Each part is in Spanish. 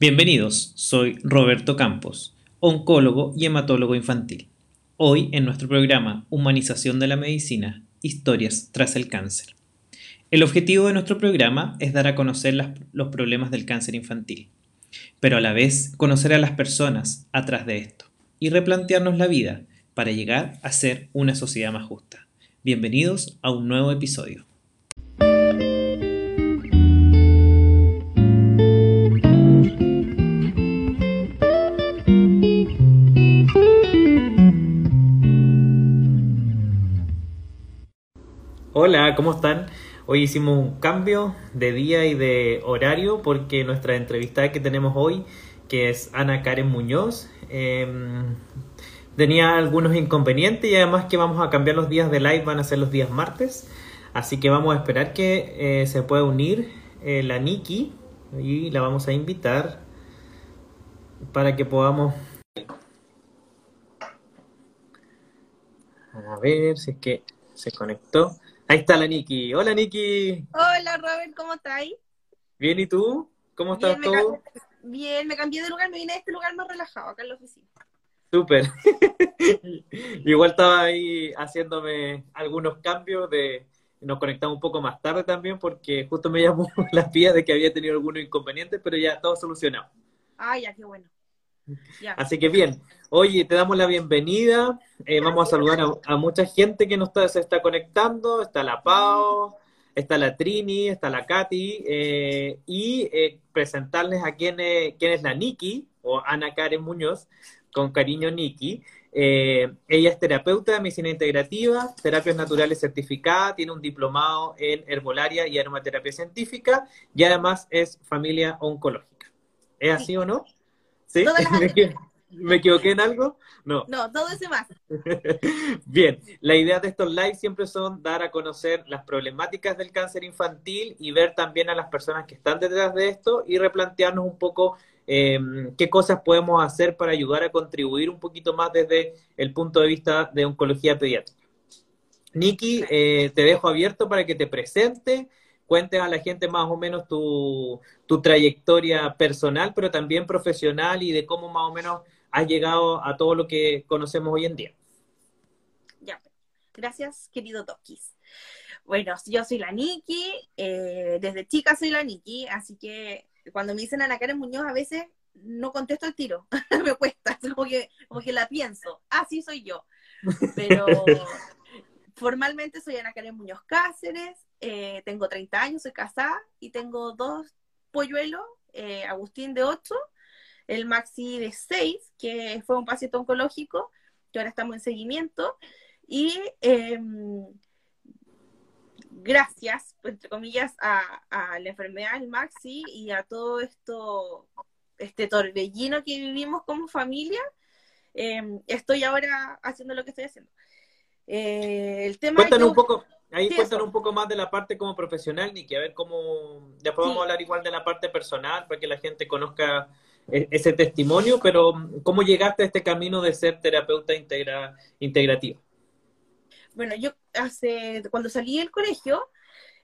Bienvenidos, soy Roberto Campos, oncólogo y hematólogo infantil. Hoy en nuestro programa Humanización de la Medicina, Historias tras el cáncer. El objetivo de nuestro programa es dar a conocer los problemas del cáncer infantil, pero a la vez conocer a las personas atrás de esto y replantearnos la vida para llegar a ser una sociedad más justa. Bienvenidos a un nuevo episodio. Hola, ¿cómo están? Hoy hicimos un cambio de día y de horario porque nuestra entrevistada que tenemos hoy, que es Ana Karen Muñoz, em, tenía algunos inconvenientes y además que vamos a cambiar los días de live, van a ser los días martes. Así que vamos a esperar que eh, se pueda unir eh, la Nikki y la vamos a invitar para que podamos... A ver si es que se conectó. Ahí está la Niki. Hola Niki. Hola Robert, ¿cómo estás? Bien, ¿y tú? ¿Cómo estás bien, todo? Me bien, me cambié de lugar, me vine a este lugar más relajado, acá en la oficina. Súper. Igual estaba ahí haciéndome algunos cambios de... Nos conectamos un poco más tarde también porque justo me llamó la pía de que había tenido algunos inconvenientes, pero ya todo solucionado. Ah, ya, qué bueno. Así que bien, oye, te damos la bienvenida. Eh, vamos a saludar a, mucha gente que nos está, se está conectando. Está la Pau, está la Trini, está la Katy. Eh, y eh, presentarles a quién es, quién es la Nikki, o Ana Karen Muñoz, con cariño Nikki. ella es terapeuta de medicina integrativa, terapias naturales certificada, tiene un diplomado en herbolaria y aromaterapia científica y además es familia oncológica. ¿Es así o no? ¿Sí? ¿Me equivoqué en algo? No. No, todo ese más. Bien, la idea de estos lives siempre son dar a conocer las problemáticas del cáncer infantil y ver también a las personas que están detrás de esto y replantearnos un poco em, qué cosas podemos hacer para ayudar a contribuir un poquito más desde el punto de vista de oncología pediátrica. Nikki, eh, te dejo abierto para que te presente cuentes a la gente más o menos tu, trayectoria personal, pero también profesional y de cómo más o menos has llegado a todo lo que conocemos hoy en día. Ya, gracias, querido Tokis. Bueno, yo soy la Niki, eh, desde chica soy la Niki, así que cuando me dicen Ana Karen Muñoz a veces no contesto el tiro, me cuesta, como que, como que la pienso, así ah, soy yo. Pero formalmente soy Ana Karen Muñoz Cáceres, eh, tengo 30 años, soy casada y tengo dos polluelos, eh, Agustín de 8, el Maxi de 6, que fue un paciente oncológico, que ahora estamos en seguimiento, y em, gracias, entre comillas, a, la enfermedad del Maxi y a todo esto, este torbellino que vivimos como familia, em, estoy ahora haciendo lo que estoy haciendo. Eh, el tema Cuéntanos un poco, Ahí cuéntanos un poco más de la parte como profesional, Niki, a ver cómo, después vamos a hablar igual de la parte personal para que la gente conozca e, ese testimonio, pero ¿cómo llegaste a este camino de ser terapeuta integra, integrativa? Bueno, yo hace, cuando salí del colegio,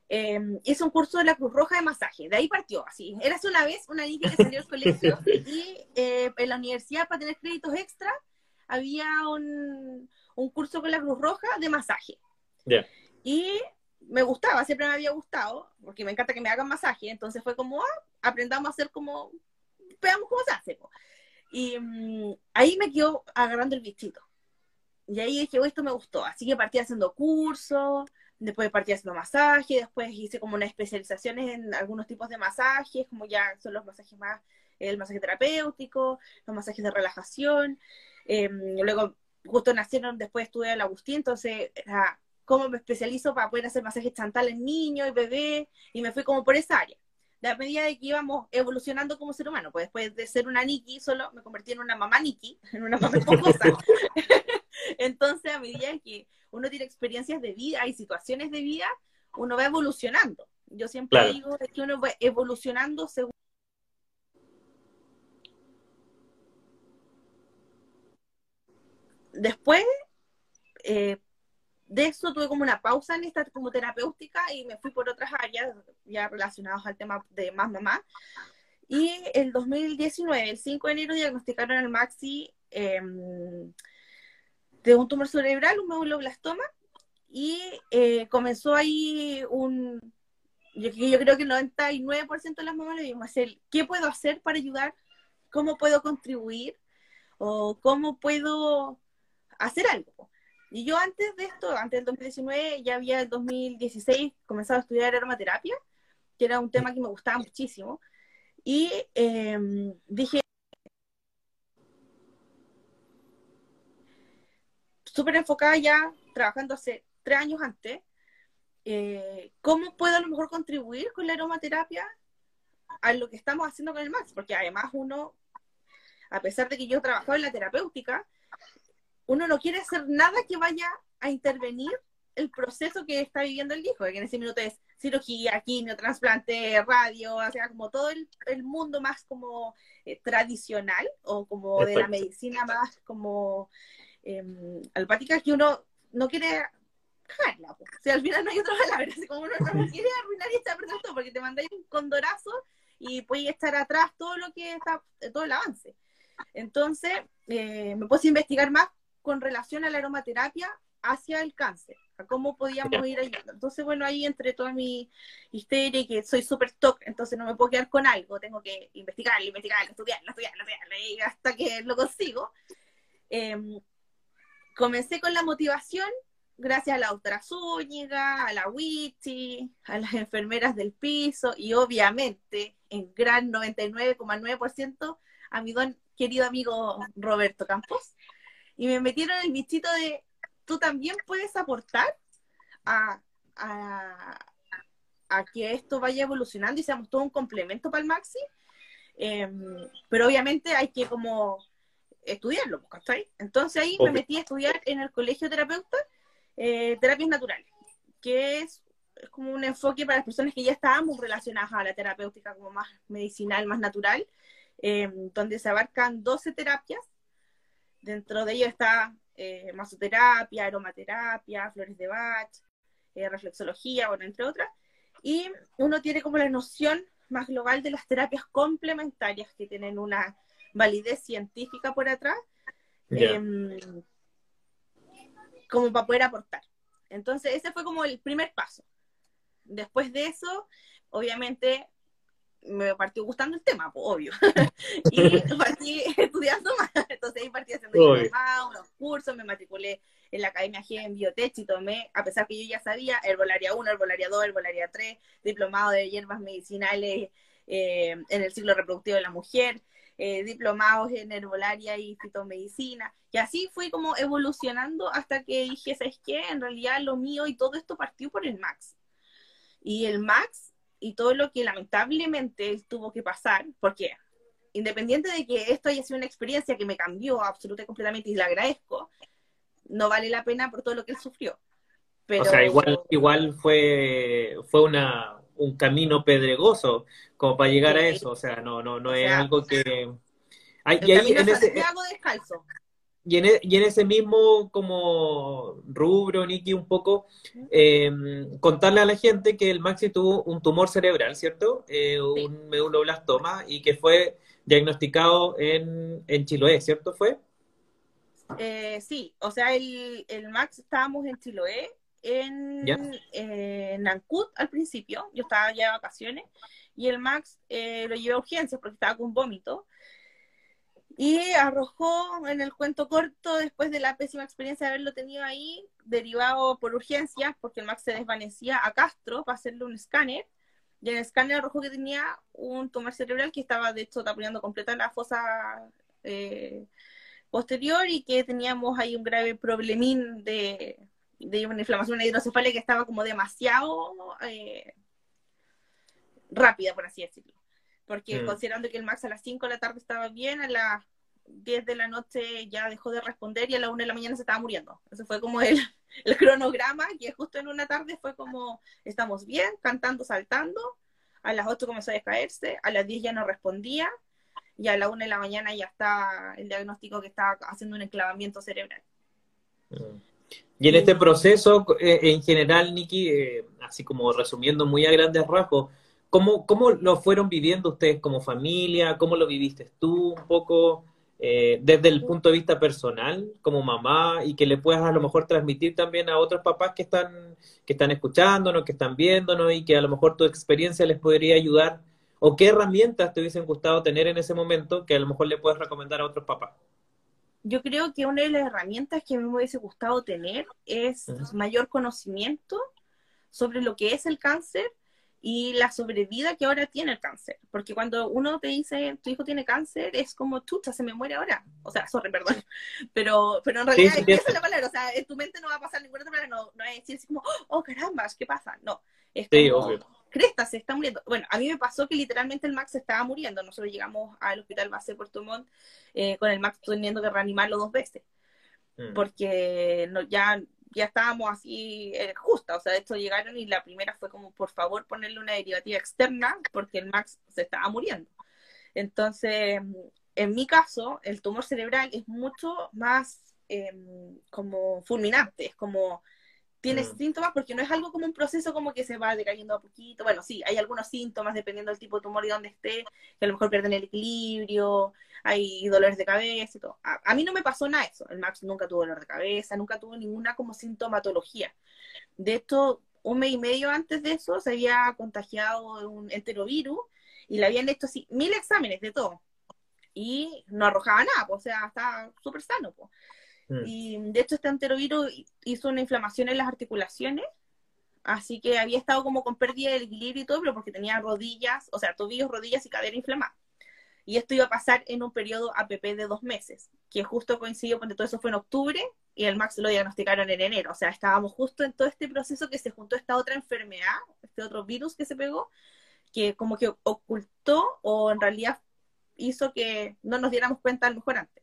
em, hice un curso de la Cruz Roja de masaje, de ahí partió, así. Eras una vez una niña que salió del colegio y eh, en la universidad para tener créditos extra había un, un curso con la Cruz Roja de masaje. Ya. Y me gustaba, siempre me había gustado, porque me encanta que me hagan masaje, entonces fue como, ah, aprendamos a hacer como, veamos cómo se hace. Y mm, ahí me quedó agarrando el bichito. Y ahí dije, oh, esto me gustó. Así que partí haciendo cursos, después partí haciendo masaje, después hice como unas especializaciones en algunos tipos de masajes, como ya son los masajes más, el masaje terapéutico, los masajes de relajación. Em, luego, justo nacieron, después estuve el Agustín, entonces era cómo me especializo para poder hacer masajes chantal en niños y bebés, y me fui como por esa área. De a medida de que íbamos evolucionando como ser humano, pues después de ser una Nikki, solo me convertí en una mamá Nikki, en una mamá esponjosa. Entonces, a medida que uno tiene experiencias de vida y situaciones de vida, uno va evolucionando. Yo siempre digo que uno va evolucionando según después eh, de eso tuve como una pausa en esta como terapéutica y me fui por otras áreas ya relacionadas al tema de más mamá. Y el 2019, el 5 de enero, diagnosticaron al Maxi em, de un tumor cerebral, un meduloblastoma, y eh, comenzó ahí un... Yo, creo que el 99% de las mamás le dimos el ¿qué puedo hacer para ayudar? ¿Cómo puedo contribuir? ¿O cómo puedo hacer algo? Y yo antes de esto, antes del 2019, ya había el 2016 comenzado a estudiar aromaterapia, que era un tema que me gustaba muchísimo. Y eh, dije, súper enfocada ya, trabajando hace tres años antes, eh, ¿cómo puedo a lo mejor contribuir con la aromaterapia a lo que estamos haciendo con el MAX? Porque además uno, a pesar de que yo trabajaba en la terapéutica, uno no quiere hacer nada que vaya a intervenir el proceso que está viviendo el hijo, que en ese minuto es cirugía, quimio, trasplante, radio, o sea, como todo el, mundo más como eh, tradicional o como de la medicina más como eh, alpática que uno no quiere dejarla. O sea, al final no hay otra palabra, así como uno no quiere arruinar y está perdiendo todo porque te mandáis un condorazo y puedes estar atrás todo lo que está, todo el avance. Entonces, eh, me puse a investigar más con relación a la aromaterapia hacia el cáncer, a cómo podíamos ir ayudando. Entonces, bueno, ahí entre toda mi histeria y que soy súper stock, entonces no me puedo quedar con algo, tengo que investigar, investigar, estudiar, estudiar, estudiar, hasta que lo consigo. Em, comencé con la motivación gracias a la doctora Zúñiga, a la Wichi, a las enfermeras del piso y obviamente en gran 99,9% a mi don querido amigo Roberto Campos y me metieron el bichito de, tú también puedes aportar a, que esto vaya evolucionando y seamos todo un complemento para el Maxi, em, pero obviamente hay que como estudiarlo, pues, ¿cachai? Entonces ahí me metí a estudiar en el colegio terapeuta eh, terapias naturales, que es, como un enfoque para las personas que ya estábamos relacionadas a la terapéutica como más medicinal, más natural, em, donde se abarcan 12 terapias Dentro de ello está eh, masoterapia, aromaterapia, flores de Bach, eh, reflexología, bueno, entre otras. Y uno tiene como la noción más global de las terapias complementarias que tienen una validez científica por atrás, em, como para poder aportar. Entonces, ese fue como el primer paso. Después de eso, obviamente, me partió gustando el tema, obvio. y partí estudiando más. Entonces ahí partí haciendo unos cursos, me matriculé en la Academia G en Biotech y tomé, a pesar que yo ya sabía, herbolaria 1, herbolaria 2, herbolaria 3, diplomado de hierbas medicinales eh, en el ciclo reproductivo de la mujer, eh, diplomados en herbolaria y fitomedicina. Y así fui como evolucionando hasta que dije, ¿sabes qué? En realidad lo mío y todo esto partió por el Max. Y el Max y todo lo que lamentablemente tuvo que pasar, porque independiente de que esto haya sido una experiencia que me cambió absolutamente y completamente y le agradezco, no vale la pena por todo lo que él sufrió. Pero... O sea, igual, igual fue, fue una, un camino pedregoso como para llegar a eso, o sea, no, no, no es algo que... Hay, y ahí, en ese... descalzo. Y en, e, y en, ese mismo como rubro, Niki, un poco, eh, contarle a la gente que el Maxi tuvo un tumor cerebral, ¿cierto? Eh, un meduloblastoma y que fue diagnosticado en, en Chiloé, ¿cierto? ¿Fue? Eh, sí, o sea, el, el Max estábamos en Chiloé, en, en Nancut al principio, yo estaba ya de vacaciones, y el Max lo llevé a urgencias porque estaba con vómito y arrojó en el cuento corto, después de la pésima experiencia de haberlo tenido ahí, derivado por urgencias, porque el Max se desvanecía a Castro para hacerle un escáner. Y en el escáner arrojó que tenía un tumor cerebral que estaba, de hecho, taponando completa la fosa eh, posterior y que teníamos ahí un grave problemín de, de una inflamación hidrocefalia que estaba como demasiado eh, rápida, por así decirlo porque mm. considerando que el Max a las 5 de la tarde estaba bien, a las 10 de la noche ya dejó de responder y a las 1 de la mañana se estaba muriendo. Eso fue como el, el cronograma, que justo en una tarde fue como, estamos bien, cantando, saltando, a las 8 comenzó a descaerse, a las 10 ya no respondía, y a la 1 de la mañana ya está el diagnóstico que estaba haciendo un enclavamiento cerebral. Mm. Y en este proceso, eh, en general, Nikki, eh, así como resumiendo muy a grandes rasgos, ¿cómo, ¿cómo lo fueron viviendo ustedes como familia? ¿Cómo lo viviste tú un poco eh, desde el punto de vista personal, como mamá, y que le puedas a lo mejor transmitir también a otros papás que están, que están escuchándonos, que están viéndonos y que a lo mejor tu experiencia les podría ayudar? ¿O qué herramientas te hubiesen gustado tener en ese momento que a lo mejor le puedes recomendar a otros papás? yo creo que una de las herramientas que a mí me hubiese gustado tener es mayor conocimiento sobre lo que es el cáncer y la sobrevida que ahora tiene el cáncer. Porque cuando uno te dice, tu hijo tiene cáncer, es como, chucha, se me muere ahora. O sea, sorry, perdón. Pero, pero en realidad esa es la palabra. O sea, en tu mente no va a pasar ninguna otra palabra. No, no es decir así como, oh, caramba, ¿qué pasa? No. Es sí, obvio cresta, se está muriendo. Bueno, a mí me pasó que literalmente el Max se estaba muriendo. Nosotros llegamos al hospital base de Puerto Montt eh, con el Max teniendo que reanimarlo dos veces. Mm. Porque no, ya, ya estábamos así eh, justa. O sea, de hecho llegaron y la primera fue como, por favor, ponerle una derivativa externa porque el Max se estaba muriendo. Entonces, en mi caso, el tumor cerebral es mucho más em, como fulminante, es como tiene mm. síntomas porque no es algo como un proceso como que se va decayendo a poquito. Bueno, sí, hay algunos síntomas dependiendo del tipo de tumor y dónde esté, que a lo mejor pierden el equilibrio, hay dolores de cabeza y todo. A, mí no me pasó nada eso. El Max nunca tuvo dolor de cabeza, nunca tuvo ninguna como sintomatología. De hecho, un mes y medio antes de eso se había contagiado de un enterovirus y le habían hecho así mil exámenes de todo. Y no arrojaba nada, o sea, estaba súper sano. Pues. Mm. Y de hecho este enterovirus hizo una inflamación en las articulaciones, así que había estado como con pérdida de equilibrio y todo, pero porque tenía rodillas, o sea, tobillos, rodillas y cadera inflamada. Y esto iba a pasar en un periodo APP de dos meses, que justo coincidió cuando todo eso fue en octubre y el Max lo diagnosticaron en enero. O sea, estábamos justo en todo este proceso que se juntó esta otra enfermedad, este otro virus que se pegó, que como que ocultó o en realidad hizo que no nos diéramos cuenta a lo mejor antes.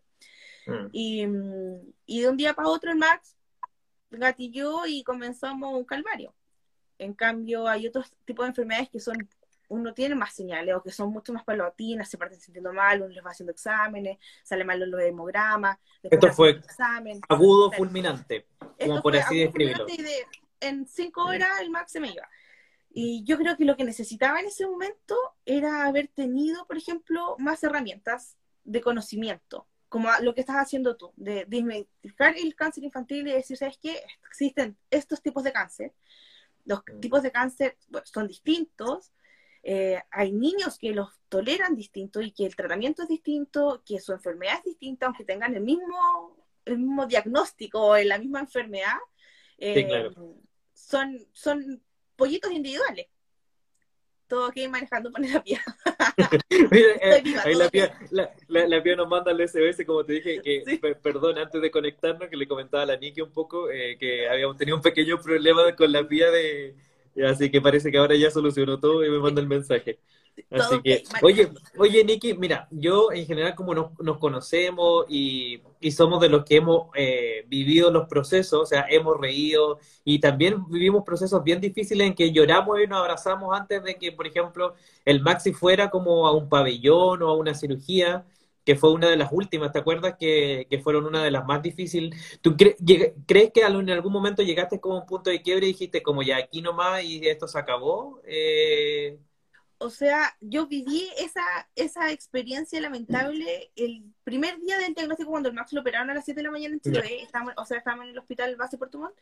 Mm. Y, de un día para otro el Max gatilló y comenzamos un calvario. En cambio, hay otros tipos de enfermedades que son, uno tiene más señales o que son mucho más paulatinas, se parten sintiendo mal, uno les va haciendo exámenes, sale mal los hemogramas. Esto fue agudo fulminante, como por así describirlo. en cinco horas el Max se me iba. Y yo creo que lo que necesitaba en ese momento era haber tenido, por ejemplo, más herramientas de conocimiento como lo que estás haciendo tú, de identificar el cáncer infantil y decir, ¿sabes qué? Existen estos tipos de cáncer. Los mm. tipos de cáncer son distintos. Eh, hay niños que los toleran distinto y que el tratamiento es distinto, que su enfermedad es distinta, aunque tengan el mismo, el mismo diagnóstico en la misma enfermedad. Eh, son, son pollitos individuales todo aquí manejando con la pía. Eh, ahí la pía, la, pía nos manda el SBS, como te dije, que, perdón, antes de conectarnos, que le comentaba a la Niki un poco, eh, que habíamos tenido un pequeño problema con la pía de, así que parece que ahora ya solucionó todo y me manda el mensaje. Así que, oye, oye, Nikki, mira, yo en general como nos, conocemos y, somos de los que hemos eh, vivido los procesos, o sea, hemos reído y también vivimos procesos bien difíciles en que lloramos y nos abrazamos antes de que, por ejemplo, el Maxi fuera como a un pabellón o a una cirugía, que fue una de las últimas, ¿te acuerdas? Que, fueron una de las más difíciles. ¿Tú crees que en algún momento llegaste como a un punto de quiebre y dijiste como ya aquí nomás y esto se acabó? Eh, o sea, yo viví esa, esa experiencia lamentable el primer día del diagnóstico cuando el Max lo operaron a las 7 de la mañana en Chile, o sea, estábamos en el hospital base Puerto Montt,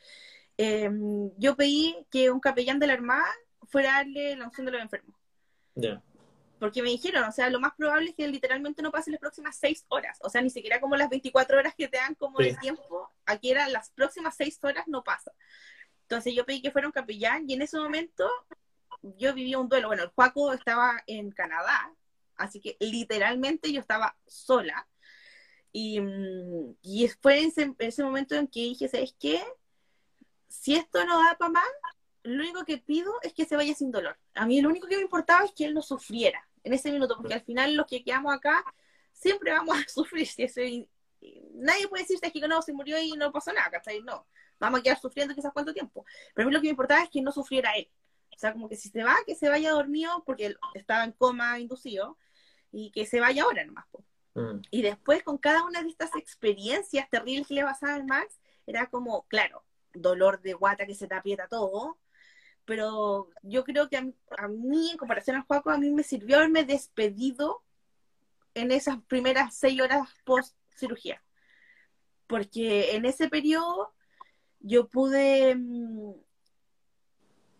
em, yo pedí que un capellán de la Armada fuera a darle la unción de los enfermos. Porque me dijeron, o sea, lo más probable es que literalmente no pase las próximas 6 horas, o sea, ni siquiera como las 24 horas que te dan como de tiempo, aquí eran las próximas 6 horas no pasa. Entonces yo pedí que fuera un capellán y en ese momento yo vivía un duelo. Bueno, el Juaco estaba en Canadá, así que literalmente yo estaba sola. Y, mm, y fue ese, ese momento en que dije, ¿sabes qué? Si esto no da para más, lo único que pido es que se vaya sin dolor. A mí lo único que me importaba es que él no sufriera en ese minuto, porque al final los que quedamos acá siempre vamos a sufrir. Nadie puede decirse que no, se murió y no pasó nada, ¿cachai? No, vamos a quedar sufriendo quizás cuánto tiempo. Pero a mí lo que me importaba es que no sufriera él. O sea, como que si se va, que se vaya dormido porque estaba en coma inducido y que se vaya ahora nomás. Mm. Y después con cada una de estas experiencias terribles que le pasaba al Max, era como, claro, dolor de guata que se te aprieta todo, pero yo creo que a, mí, en comparación al Juaco, a mí me sirvió haberme despedido en esas primeras seis horas post cirugía. Porque en ese periodo yo pude mm,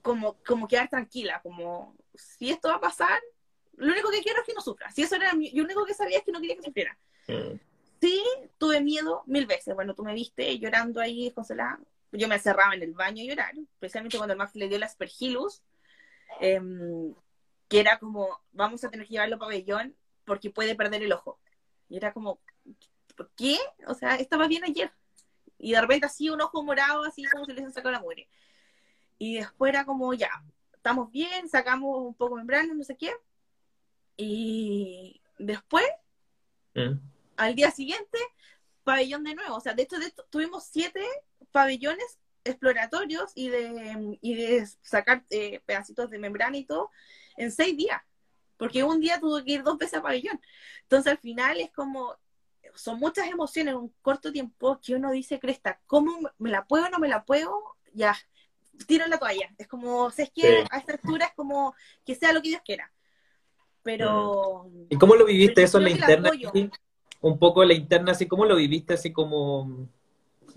como, como quedar tranquila, como si esto va a pasar, lo único que quiero es que no sufra. Si eso era mi, yo lo único que sabía es que no quería que sufriera. Mm. Sí, tuve miedo mil veces. Bueno, tú me viste llorando ahí desconsolada. Yo me encerraba en el baño a llorar, especialmente cuando el Max le dio la aspergillus, em, que era como, vamos a tener que llevarlo a pabellón porque puede perder el ojo. Y era como, ¿por qué? O sea, estaba bien ayer. Y de repente así un ojo morado, así como si les sacado la muere. Y después era como, ya, estamos bien, sacamos un poco membrana, no sé qué. Y después, mm. al día siguiente, pabellón de nuevo. O sea, de hecho, tuvimos siete pabellones exploratorios y de, y de sacar eh, pedacitos de membrana y todo en seis días. Porque un día tuve que ir dos veces a pabellón. Entonces, al final es como, son muchas emociones en un corto tiempo que uno dice, Cresta, ¿cómo me la puedo o no me la puedo? Ya, tiro la toalla. Es como, si es que a esta altura es como que sea lo que Dios quiera. Pero... ¿Y cómo lo viviste eso en la interna? un poco la interna, así como lo viviste, así como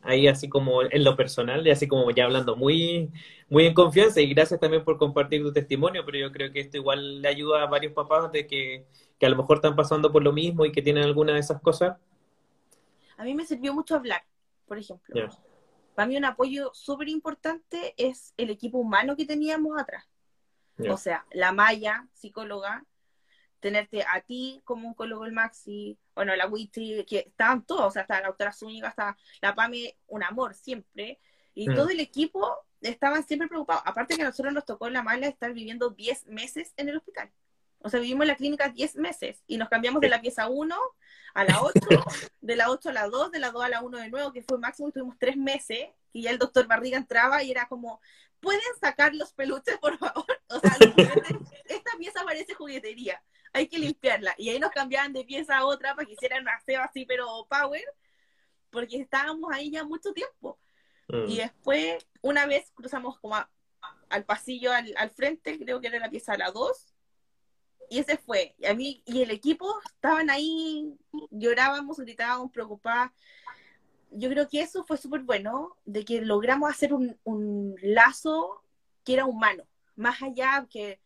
ahí así como en lo personal, y así como ya hablando muy, muy en confianza, y gracias también por compartir tu testimonio, pero yo creo que esto igual le ayuda a varios papás de que, que a lo mejor están pasando por lo mismo y que tienen alguna de esas cosas. A mí me sirvió mucho hablar, por ejemplo. Para mí un apoyo súper importante es el equipo humano que teníamos atrás. O sea, la Maya, psicóloga, tenerte a ti como oncólogo el Maxi, bueno, la Witty, que estaban todos, o sea, hasta la doctora Zúñiga, hasta la PAME, un amor siempre, y mm. todo el equipo estaban siempre preocupados. Aparte que a nosotros nos tocó la mala estar viviendo 10 meses en el hospital. O sea, vivimos en la clínica 10 meses y nos cambiamos de la pieza 1 a la 8, de la 8 a la 2, de la 2 a la 1 de nuevo, que fue máximo, y tuvimos tres meses, y ya el doctor Barriga entraba y era como, ¿pueden sacar los peluches, por favor? O sea, esta pieza parece juguetería, hay que limpiarla. Y ahí nos cambiaban de pieza a otra para que hicieran una ceba así, pero power, porque estábamos ahí ya mucho tiempo. Mm. Y después, una vez cruzamos como al pasillo al, al, frente, creo que era la pieza a la 2, y ese fue. Y a mí y el equipo estaban ahí, llorábamos, gritábamos, preocupadas. Yo creo que eso fue súper bueno, de que logramos hacer un, un lazo que era humano, más allá que,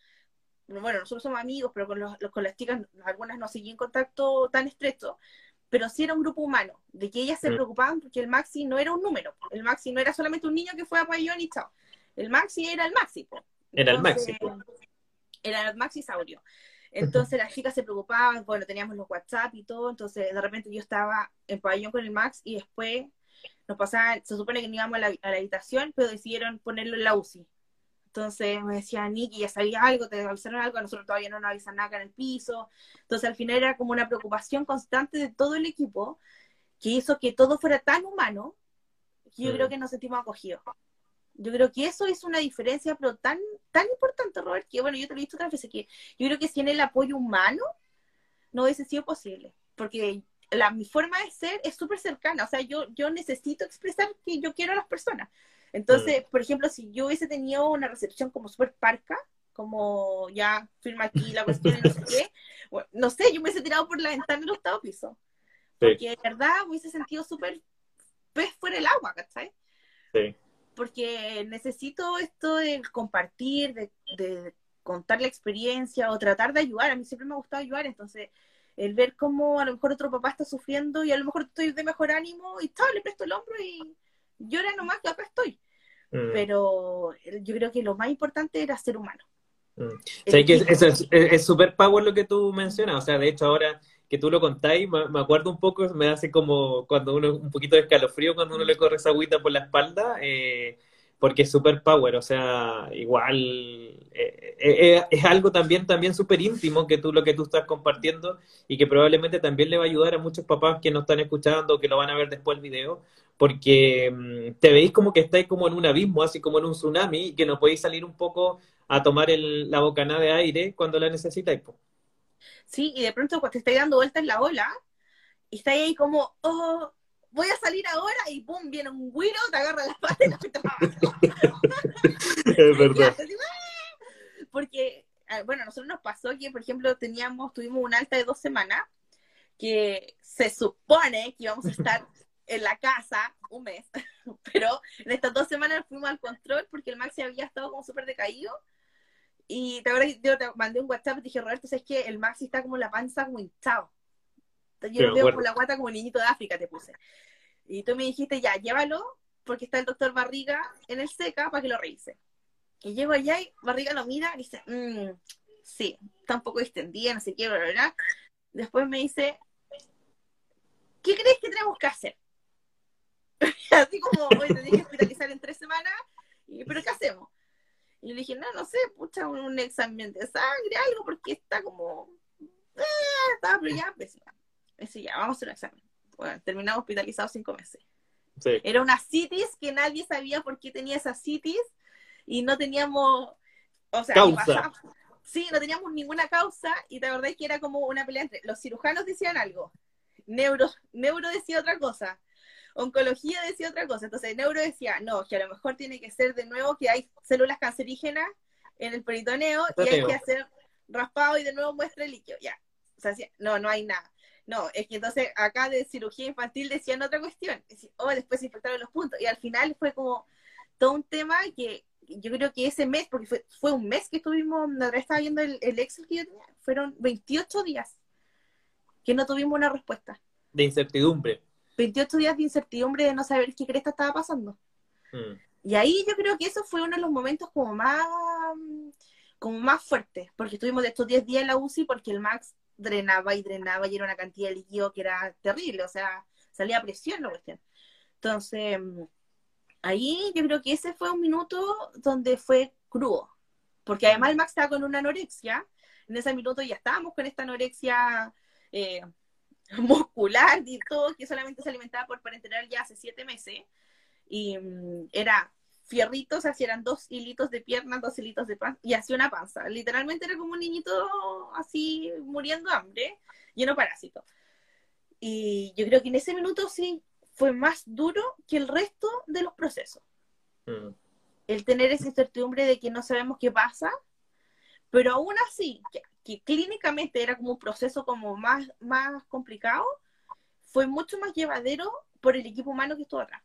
bueno, nosotros somos amigos, pero con, los, con las chicas, algunas no seguían en contacto tan estrecho, pero sí era un grupo humano, de que ellas se mm. preocupaban porque el Maxi no era un número, el Maxi no era solamente un niño que fue a Payón y chao, el Maxi era el Maxi. Era el Maxi era Maxi Saurio. Entonces las chicas se preocupaban, bueno, teníamos los WhatsApp y todo, entonces de repente yo estaba en pabellón con el Max y después nos pasaban, se supone que no íbamos a la, habitación, pero decidieron ponerlo en la UCI. Entonces me decían, Niki, ya sabía algo, te avisaron algo, a nosotros todavía no nos avisan nada en el piso. Entonces al final era como una preocupación constante de todo el equipo que hizo que todo fuera tan humano que yo creo que nos sentimos acogidos. Yo creo que eso es una diferencia, pero tan, tan importante, Robert, que bueno, yo te lo he dicho otras veces, que yo creo que sin el apoyo humano no hubiese sido posible, porque la, mi forma de ser es súper cercana, o sea, yo, yo necesito expresar que yo quiero a las personas. Entonces, mm. por ejemplo, si yo hubiese tenido una recepción como súper parca, como ya firma aquí la cuestión no sé qué, no sé, yo me hubiese tirado por la ventana del octavo piso. Porque de verdad me hubiese sentido súper pez fuera del agua, ¿cachai? Sí porque necesito esto de compartir, de, contar la experiencia o tratar de ayudar. A mí siempre me ha gustado ayudar, entonces el ver cómo a lo mejor otro papá está sufriendo y a lo mejor estoy de mejor ánimo y tal, le presto el hombro y llora nomás que acá estoy. Mm. Pero yo creo que lo más importante era ser humano. Mm. que es súper power lo que tú mencionas, o sea, de hecho ahora que tú lo contáis, me, acuerdo un poco, me hace como cuando uno, un poquito de escalofrío cuando uno le corre esa agüita por la espalda, eh, porque es super power, o sea, igual eh, eh, es algo también también súper íntimo que tú lo que tú estás compartiendo y que probablemente también le va a ayudar a muchos papás que no están escuchando, que lo van a ver después el video, porque mm, te veis como que estáis como en un abismo, así como en un tsunami, y que no podéis salir un poco a tomar el, la bocanada de aire cuando la necesitáis. ¿Sí? Y de pronto cuando te estáis dando vueltas en la ola, y estáis ahí como, oh, voy a salir ahora y pum, viene un güiro, te agarra las patas y te Es verdad. Porque, ah, bueno, a nosotros nos pasó que, por ejemplo, teníamos, tuvimos un alta de dos semanas, que se supone que íbamos a estar en la casa un mes, pero en estas dos semanas fuimos al control porque el Maxi había estado como súper decaído. Y te acuerdas que yo te mandé un WhatsApp y te dije, Roberto, ¿sabes que El Maxi está como la panza como hinchado. Yo veo con la guata como niñito de África, te puse. Y tú me dijiste, ya, llévalo, porque está el doctor Barriga en el SECA para que lo revise. Y llego allá y Barriga lo mira y dice, mmm, sí, está un poco extendida, no sé qué, ¿verdad? Después me dice, ¿qué crees que tenemos que hacer? Así como, hoy te dije hospitalizar en tres semanas, y, ¿pero qué hacemos? Y le dije, no, no sé, pucha, un, examen de sangre, algo, porque está como, eh, estaba, pero ya, pues, ya, ya, vamos a hacer un examen. Bueno, terminamos hospitalizados cinco meses. Sí. Era una citis que nadie sabía por qué tenía esa citis y no teníamos, o sea, causa. sí, no teníamos ninguna causa y verdad es que era como una pelea entre los cirujanos decían algo, neuro, neuro decía otra cosa, oncología decía otra cosa, entonces neuro decía, no, que a lo mejor tiene que ser de nuevo que hay células cancerígenas en el peritoneo y hay que hacer raspado y de nuevo muestra el líquido, ya, o sea, no, no hay nada. No, es que entonces acá de cirugía infantil decían otra cuestión. O oh, después se infectaron los puntos. Y al final fue como todo un tema que yo creo que ese mes, porque fue, fue un mes que estuvimos, la estaba viendo el, el Excel que yo tenía, fueron 28 días que no tuvimos una respuesta. De incertidumbre. 28 días de incertidumbre de no saber qué cresta estaba pasando. Mm. Y ahí yo creo que eso fue uno de los momentos como más como más fuertes, porque estuvimos de estos 10 días en la UCI porque el Max drenaba y drenaba y era una cantidad de líquido que era terrible, o sea, salía a presión la cuestión. Entonces, ahí yo creo que ese fue un minuto donde fue crudo, porque además el Max estaba con una anorexia, en ese minuto ya estábamos con esta anorexia eh, muscular y todo, que solamente se alimentaba por parenteral ya hace siete meses, y mm, era fierritos, así eran dos hilitos de piernas, dos hilitos de pan, y así una panza. Literalmente era como un niñito así muriendo hambre, lleno de parásitos. Y yo creo que en ese minuto sí fue más duro que el resto de los procesos. Mm. El tener esa incertidumbre de que no sabemos qué pasa, pero aún así, que, clínicamente era como un proceso como más, más complicado, fue mucho más llevadero por el equipo humano que estuvo atrás.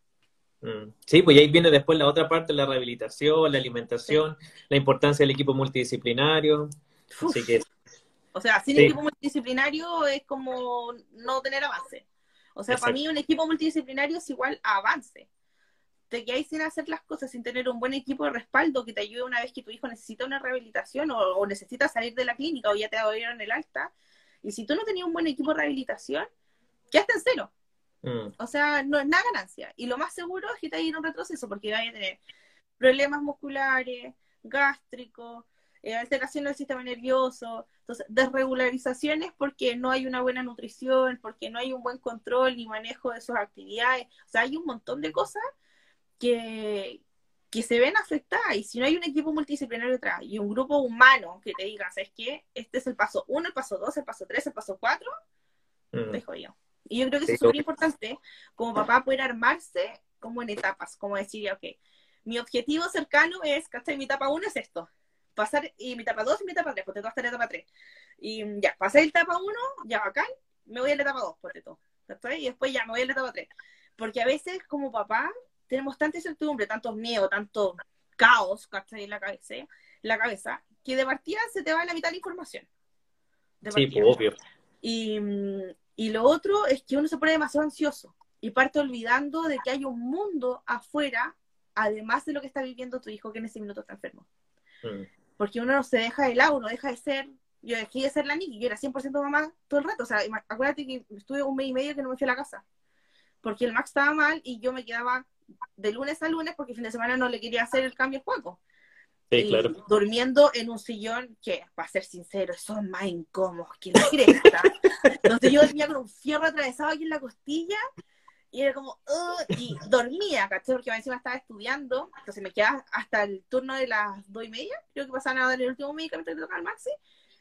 Mm. Sí, pues ahí viene después la otra parte, la rehabilitación, la alimentación, la importancia del equipo multidisciplinario. Así que... O sea, sin equipo multidisciplinario es como no tener avance. O sea, para mí un equipo multidisciplinario es igual a avance. Te quedáis sin hacer las cosas, sin tener un buen equipo de respaldo que te ayude una vez que tu hijo necesita una rehabilitación o, necesita salir de la clínica o ya te en el alta. Y si tú no tenías un buen equipo de rehabilitación, quedaste en cero. Mm. O sea, no es nada ganancia. Y lo más seguro es que te ir un retroceso porque vaya a tener problemas musculares, gástricos, eh, alteración del sistema nervioso, entonces desregularizaciones porque no hay una buena nutrición, porque no hay un buen control ni manejo de sus actividades, o sea, hay un montón de cosas que, que se ven afectadas y si no hay un equipo multidisciplinario detrás y un grupo humano que te diga, ¿sabes qué? Este es el paso 1, el paso 2, el paso 3, el paso 4, mm. te jodió. Y yo creo que eso es súper importante, como papá poder armarse como en etapas, como decir, ok, mi objetivo cercano es, ¿cachai? Mi etapa 1 es esto, pasar, y mi etapa 2 y mi etapa 3, porque tú estar en etapa 3. Y ya, pasé el etapa 1, ya bacán, me voy a la etapa 2, por todo. Y después ya me voy a la etapa 3. Porque a veces, como papá, tenemos tanta incertidumbre, tanto miedo, tanto caos, ¿cachai? En la cabeza, en la cabeza, que de partida se te va la mitad la información. sí, pues, obvio. Y, y lo otro es que uno se pone demasiado ansioso y parte olvidando de que hay un mundo afuera, además de lo que está viviendo tu hijo que en ese minuto está enfermo. Mm porque uno no se deja de lado, uno deja de ser, yo dejé de ser la Niki, yo era 100% mamá todo el rato, o sea, acuérdate que estuve un mes y medio que no me fui a la casa, porque el Max estaba mal y yo me quedaba de lunes a lunes porque el fin de semana no le quería hacer el cambio de juego. Sí, claro. Durmiendo en un sillón que, para ser sincero, son más incómodos que la cresta. Entonces yo dormía con un fierro atravesado aquí en la costilla y era como, y dormía, ¿cachai? Porque encima estaba estudiando, entonces me quedaba hasta el turno de las dos y media, creo que pasaban a dar el último medicamento que tocaba al Maxi,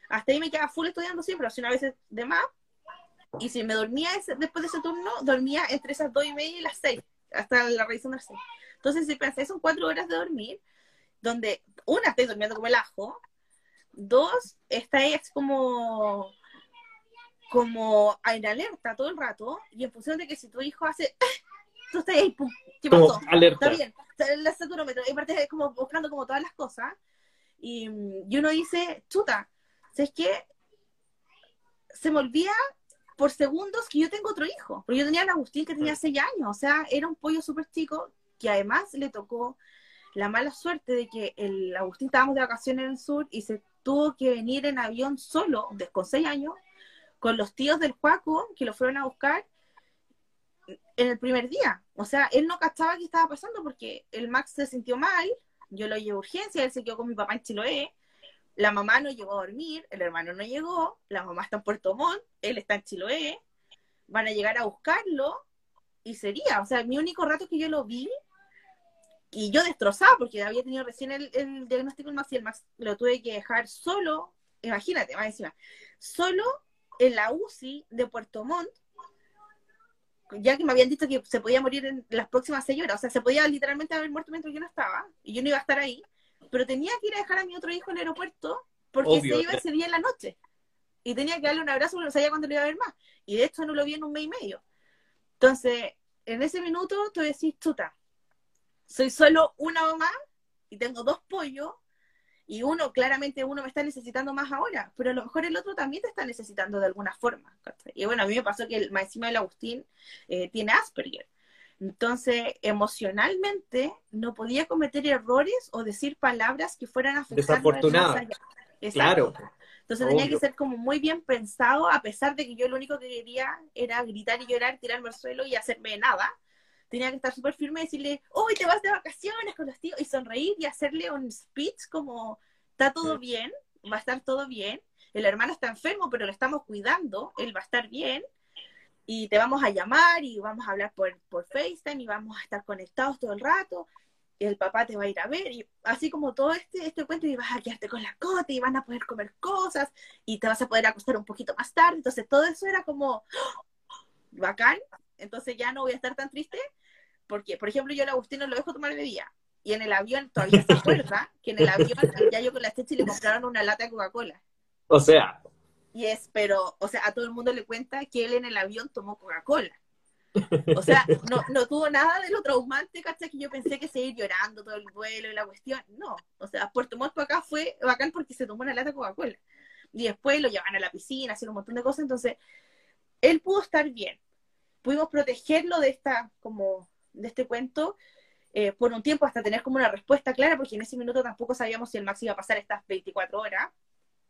hasta ahí me quedaba full estudiando siempre, si una vez de más, y si me dormía después de ese turno, dormía entre esas dos y media y las seis, hasta la revisión seis. Entonces, si pensé, son cuatro horas de dormir, donde una, estoy durmiendo como el ajo, dos, estáis como como en alerta todo el rato, y en función de que si tu hijo hace, tú estás ahí, pum, ¿qué pasó? alerta. Está bien, el saturómetro, y aparte es como buscando como todas las cosas, y, y uno dice, chuta, ¿sabes qué? Se me olvida por segundos que yo tengo otro hijo, porque yo tenía a Agustín que tenía seis años, o sea, era un pollo súper chico, que además le tocó la mala suerte de que el Agustín estábamos de vacaciones en el sur y se tuvo que venir en avión solo, con seis años, con los tíos del Juaco, que lo fueron a buscar en el primer día. O sea, él no cachaba qué estaba pasando porque el Max se sintió mal, yo lo llevé a urgencia, él se quedó con mi papá en Chiloé, la mamá no llegó a dormir, el hermano no llegó, la mamá está en Puerto Montt, él está en Chiloé, van a llegar a buscarlo y sería, o sea, mi único rato que yo lo vi y yo destrozaba porque había tenido recién el, diagnóstico del y el Max lo tuve que dejar solo, imagínate, más encima, solo en la UCI de Puerto Montt, ya que me habían dicho que se podía morir en las próximas seis horas, o sea, se podía literalmente haber muerto mientras yo no estaba, y yo no iba a estar ahí, pero tenía que ir a dejar a mi otro hijo en el aeropuerto porque se iba ese día en la noche. Y tenía que darle un abrazo porque no sabía cuándo lo iba a ver más. Y de hecho no lo vi en un mes y medio. Entonces, en ese minuto tú decís, chuta, soy solo una mamá y tengo dos pollos y uno, claramente uno me está necesitando más ahora, pero a lo mejor el otro también te está necesitando de alguna forma. Y bueno, a mí me pasó que el, encima del Agustín eh, tiene Asperger. Entonces, emocionalmente, no podía cometer errores o decir palabras que fueran afectadas. Desafortunadas. Claro. Entonces tenía que ser como muy bien pensado, a pesar de que yo lo único que quería era gritar y llorar, tirarme al suelo y hacerme nada. Tenía que estar súper firme y decirle, uy, te vas de vacaciones con los tíos, y sonreír y hacerle un speech como, está todo bien, va a estar todo bien, el hermano está enfermo, pero lo estamos cuidando, él va a estar bien, y te vamos a llamar y vamos a hablar por, por FaceTime y vamos a estar conectados todo el rato. Y el papá te va a ir a ver, y así como todo este, este cuento, y vas a quedarte con la cota y van a poder comer cosas y te vas a poder acostar un poquito más tarde. Entonces, todo eso era como bacán. Entonces, ya no voy a estar tan triste, porque, por ejemplo, yo a Agustín no lo dejo tomar bebida. Y en el avión todavía se acuerda que en el avión ya yo con la Chechi le compraron una lata de Coca-Cola. O sea, y es, pero, o sea, a todo el mundo le cuenta que él en el avión tomó Coca-Cola. O sea, no, no tuvo nada de lo traumante, ¿cachai? Que yo pensé que seguir llorando todo el vuelo y la cuestión. No, o sea, Puerto Montt acá fue bacán porque se tomó una lata de Coca-Cola. Y después lo llevan a la piscina, hacen un montón de cosas. Entonces, él pudo estar bien. Pudimos protegerlo de esta, como, de este cuento eh, por un tiempo hasta tener como una respuesta clara, porque en ese minuto tampoco sabíamos si el Max iba a pasar estas 24 horas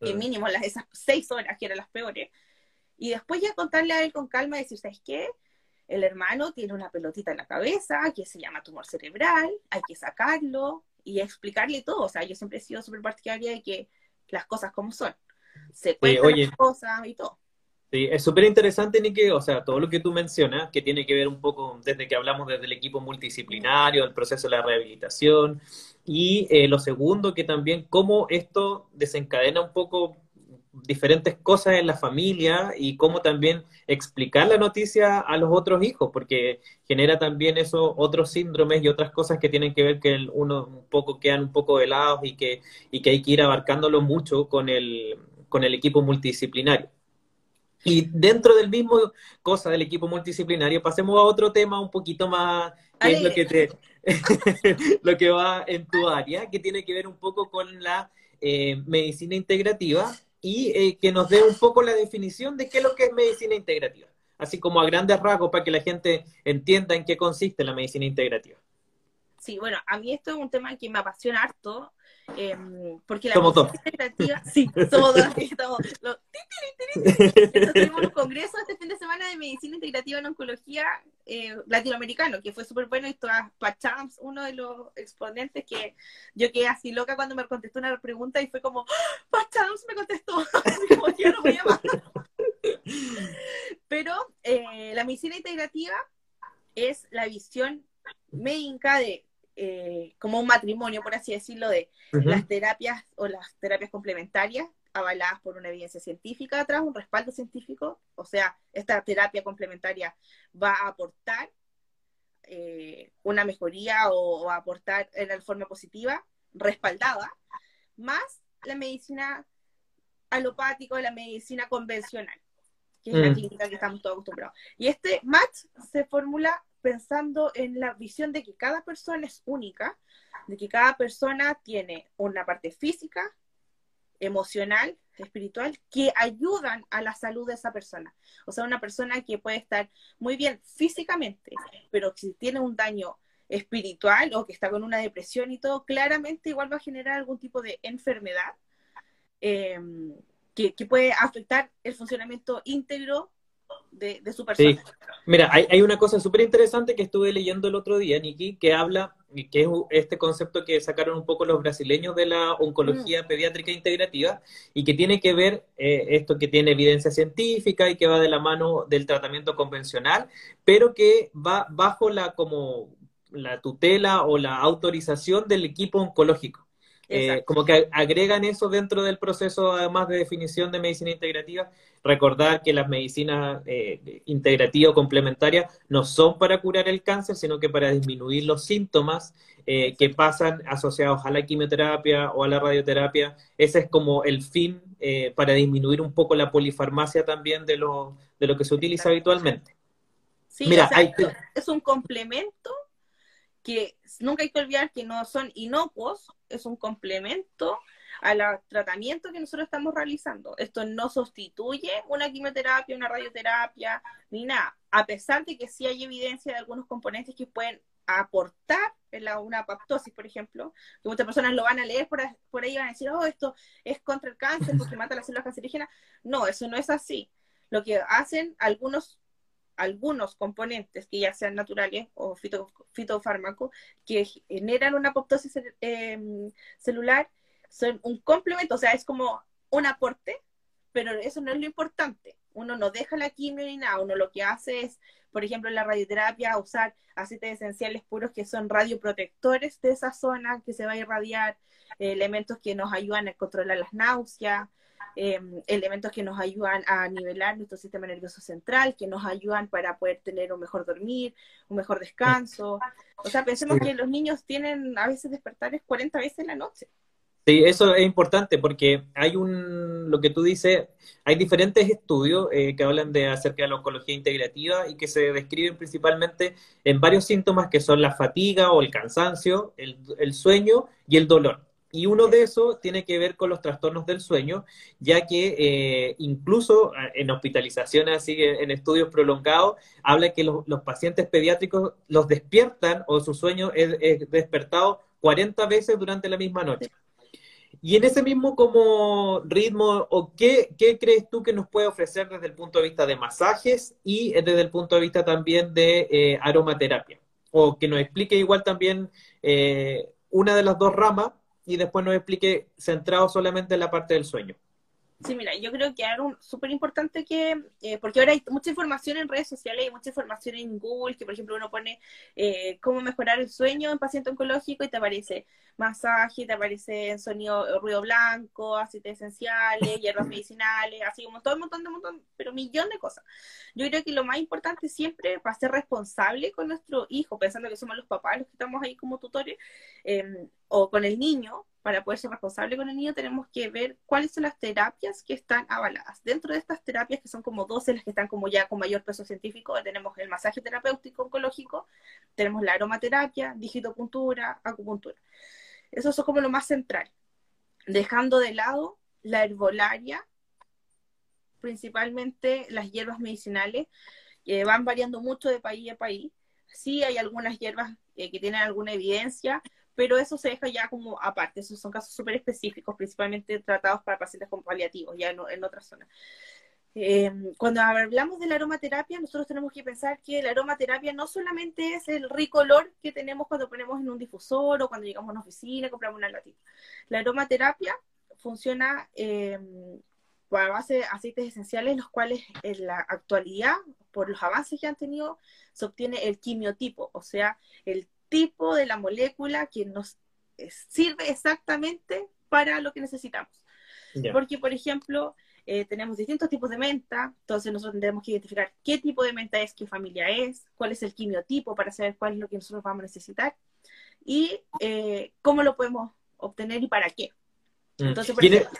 que mínimo las, esas seis horas que eran las peores. Y después ya contarle a él con calma decir, ¿sabes qué? El hermano tiene una pelotita en la cabeza que se llama tumor cerebral, hay que sacarlo y explicarle todo. O sea, yo siempre he sido súper partidaria de que las cosas como son. Se cuentan las cosas y todo. Sí, es súper interesante, Nike, o sea, todo lo que tú mencionas, que tiene que ver un poco desde que hablamos desde el equipo multidisciplinario, el proceso de la rehabilitación, y eh, lo segundo, que también cómo esto desencadena un poco diferentes cosas en la familia y cómo también explicar la noticia a los otros hijos, porque genera también eso otros síndromes y otras cosas que tienen que ver que uno un poco quedan un poco helados y que, y que hay que ir abarcándolo mucho con el, con el equipo multidisciplinario. Y dentro del mismo cosa del equipo multidisciplinario, pasemos a otro tema un poquito más, que es lo que, te, lo que va en tu área, que tiene que ver un poco con la eh, medicina integrativa y eh, que nos dé un poco la definición de qué es lo que es medicina integrativa, así como a grandes rasgos para que la gente entienda en qué consiste la medicina integrativa. Sí, bueno, a mí esto es un tema que me apasiona harto, eh, porque la somos dos. integrativa, sí, somos dos, estamos los, Entonces, tuvimos un congreso este fin de semana de medicina integrativa en oncología eh, latinoamericano, que fue súper bueno, y todas Pachams, uno de los exponentes que yo quedé así loca cuando me contestó una pregunta y fue como, ¡Ah, Pachams me contestó, como yo no voy a Pero eh, la medicina integrativa es la visión médica de eh, como un matrimonio, por así decirlo, de las terapias o las terapias complementarias avaladas por una evidencia científica atrás, un respaldo científico, o sea, esta terapia complementaria va a aportar eh, una mejoría o, a aportar en la forma positiva, respaldada, más la medicina alopática o la medicina convencional, que es la mm. clínica que estamos todos acostumbrados. Y este match se formula pensando en la visión de que cada persona es única, de que cada persona tiene una parte física, emocional, espiritual, que ayudan a la salud de esa persona. O sea, una persona que puede estar muy bien físicamente, pero si tiene un daño espiritual o que está con una depresión y todo, claramente igual va a generar algún tipo de enfermedad em, que, que, puede afectar el funcionamiento íntegro de, su persona. Mira, hay, una cosa súper interesante que estuve leyendo el otro día, Niki, que habla, que es este concepto que sacaron un poco los brasileños de la oncología mm. pediátrica integrativa y que tiene que ver eh, esto que tiene evidencia científica y que va de la mano del tratamiento convencional, pero que va bajo la como la tutela o la autorización del equipo oncológico. Eh, como que agregan eso dentro del proceso, además de definición de medicina integrativa, recordar que las medicinas eh, integrativas o complementarias no son para curar el cáncer, sino que para disminuir los síntomas eh, que pasan asociados a la quimioterapia o a la radioterapia. Ese es como el fin para disminuir un poco la polifarmacia también de lo, de lo que se utiliza habitualmente. Sí, Mira, es un complemento que nunca hay que olvidar que no son inocuos, es un complemento al tratamiento que nosotros estamos realizando. Esto no sustituye una quimioterapia, una radioterapia, ni nada, a pesar de que sí hay evidencia de algunos componentes que pueden aportar en la, una apoptosis, por ejemplo, que muchas personas lo van a leer por, por ahí y van a decir, oh, esto es contra el cáncer porque mata las células cancerígenas. No, eso no es así. Lo que hacen algunos algunos componentes que ya sean naturales o fitofármacos que generan una apoptosis em, celular son un complemento, o sea, es como un aporte, pero eso no es lo importante. Uno no deja la quimio ni nada, uno lo que hace es, por ejemplo, en la radioterapia, usar aceites esenciales puros que son radioprotectores de esa zona que se va a irradiar, elementos que nos ayudan a controlar las náuseas, Em, elementos que nos ayudan a nivelar nuestro sistema nervioso central, que nos ayudan para poder tener un mejor dormir, un mejor descanso. O sea, pensemos que los niños tienen a veces despertares 40 veces en la noche. Sí, eso es importante porque hay un, lo que tú dices, hay diferentes estudios eh, que hablan de acerca de la oncología integrativa y que se describen principalmente en varios síntomas que son la fatiga o el cansancio, el sueño y el dolor. Y uno de esos tiene que ver con los trastornos del sueño, ya que eh, incluso ah, en hospitalizaciones, así en estudios prolongados, habla que los, pacientes pediátricos los despiertan o su sueño es, despertado 40 veces durante la misma noche. Y en ese mismo como ritmo, ¿o qué, qué, crees tú que nos puede ofrecer desde el punto de vista de masajes y desde el punto de vista también de eh, aromaterapia? O que nos explique igual también eh, una de las dos ramas y después nos explique centrado solamente en la parte del sueño. Sí, mira, yo creo que algo súper importante que, eh, porque ahora hay mucha información en redes sociales, hay mucha información en Google, que por ejemplo uno pone eh, cómo mejorar el sueño en paciente oncológico y te aparece masaje, te aparece sonido, eh, ruido blanco, aceites esenciales, hierbas medicinales, así como todo un montón de montón, pero millón de cosas. Yo creo que lo más importante siempre va a ser responsable con nuestro hijo, pensando que somos los papás los que estamos ahí como tutores, em, o con el niño, para poder ser responsable con el niño, tenemos que ver cuáles son las terapias que están avaladas. Dentro de estas terapias, que son como 12 las que están como ya con mayor peso científico, tenemos el masaje terapéutico oncológico, tenemos la aromaterapia, digitopuntura, acupuntura. Eso es como lo más central. Dejando de lado la herbolaria, principalmente las hierbas medicinales, que van variando mucho de país a país. Sí hay algunas hierbas eh, que tienen alguna evidencia, pero eso se deja ya como aparte, esos son casos súper específicos, principalmente tratados para pacientes con paliativos, ya en, en otras zonas. Eh, cuando hablamos de la aromaterapia, nosotros tenemos que pensar que la aromaterapia no solamente es el rico olor que tenemos cuando ponemos en un difusor o cuando llegamos a una oficina compramos una latita. La aromaterapia funciona eh, a base de aceites esenciales, los cuales en la actualidad, por los avances que han tenido, se obtiene el quimiotipo, o sea, el tipo de la molécula que nos eh, sirve exactamente para lo que necesitamos. Porque, por ejemplo, eh, tenemos distintos tipos de menta, entonces nosotros tendremos que identificar qué tipo de menta es, qué familia es, cuál es el quimiotipo para saber cuál es lo que nosotros vamos a necesitar y eh, cómo lo podemos obtener y para qué. Mm. Entonces, por ejemplo,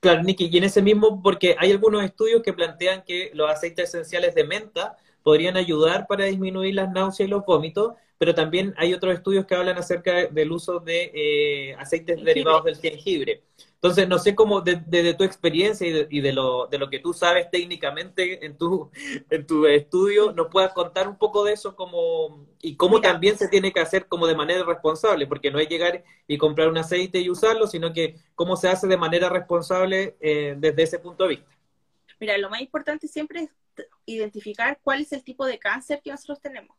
Claro, Nicky, y en ese mismo, porque hay algunos estudios que plantean que los aceites esenciales de menta podrían ayudar para disminuir las náuseas y los vómitos, pero también hay otros estudios que hablan acerca del uso de eh, aceites derivados del jengibre. Entonces, no sé cómo, desde tu experiencia y, de, lo, de lo que tú sabes técnicamente en tu, en tu estudio, nos puedas contar un poco de eso como, y cómo también se tiene que hacer como de manera responsable, porque no es llegar y comprar un aceite y usarlo, sino que cómo se hace de manera responsable eh, desde ese punto de vista. Mira, lo más importante siempre es identificar cuál es el tipo de cáncer que nosotros tenemos.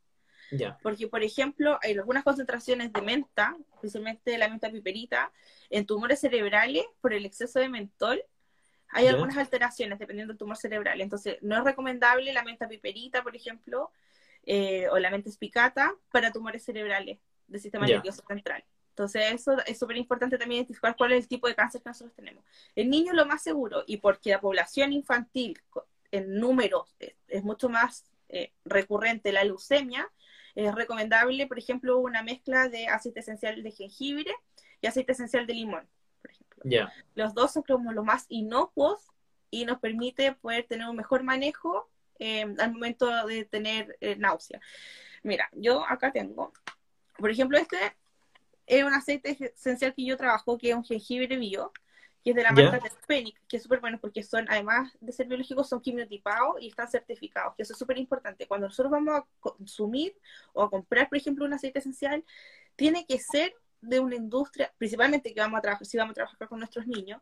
Porque, por ejemplo, hay algunas concentraciones de menta, especialmente la menta piperita, en tumores cerebrales por el exceso de mentol. Hay algunas alteraciones dependiendo del tumor cerebral. Entonces, no es recomendable la menta piperita, por ejemplo, eh, o la menta espicata para tumores cerebrales del sistema nervioso central. Entonces, eso es súper importante también identificar cuál es el tipo de cáncer que nosotros tenemos. El niño lo más seguro, y porque la población infantil en números es, mucho más eh, recurrente la leucemia, es recomendable, por ejemplo, una mezcla de aceite esencial de jengibre y aceite esencial de limón, por ejemplo. Los dos son como los más inocuos y nos permite poder tener un mejor manejo eh, al momento de tener eh, náusea. Mira, yo acá tengo, por ejemplo, este es un aceite esencial que yo trabajo, que es un jengibre bio, que es de la marca yeah. que es súper bueno porque son, además de ser biológicos, son quimiotipados y están certificados, que eso es súper importante. Cuando nosotros vamos a consumir o a comprar, por ejemplo, un aceite esencial, tiene que ser de una industria, principalmente que vamos a trabajar, si vamos a trabajar con nuestros niños,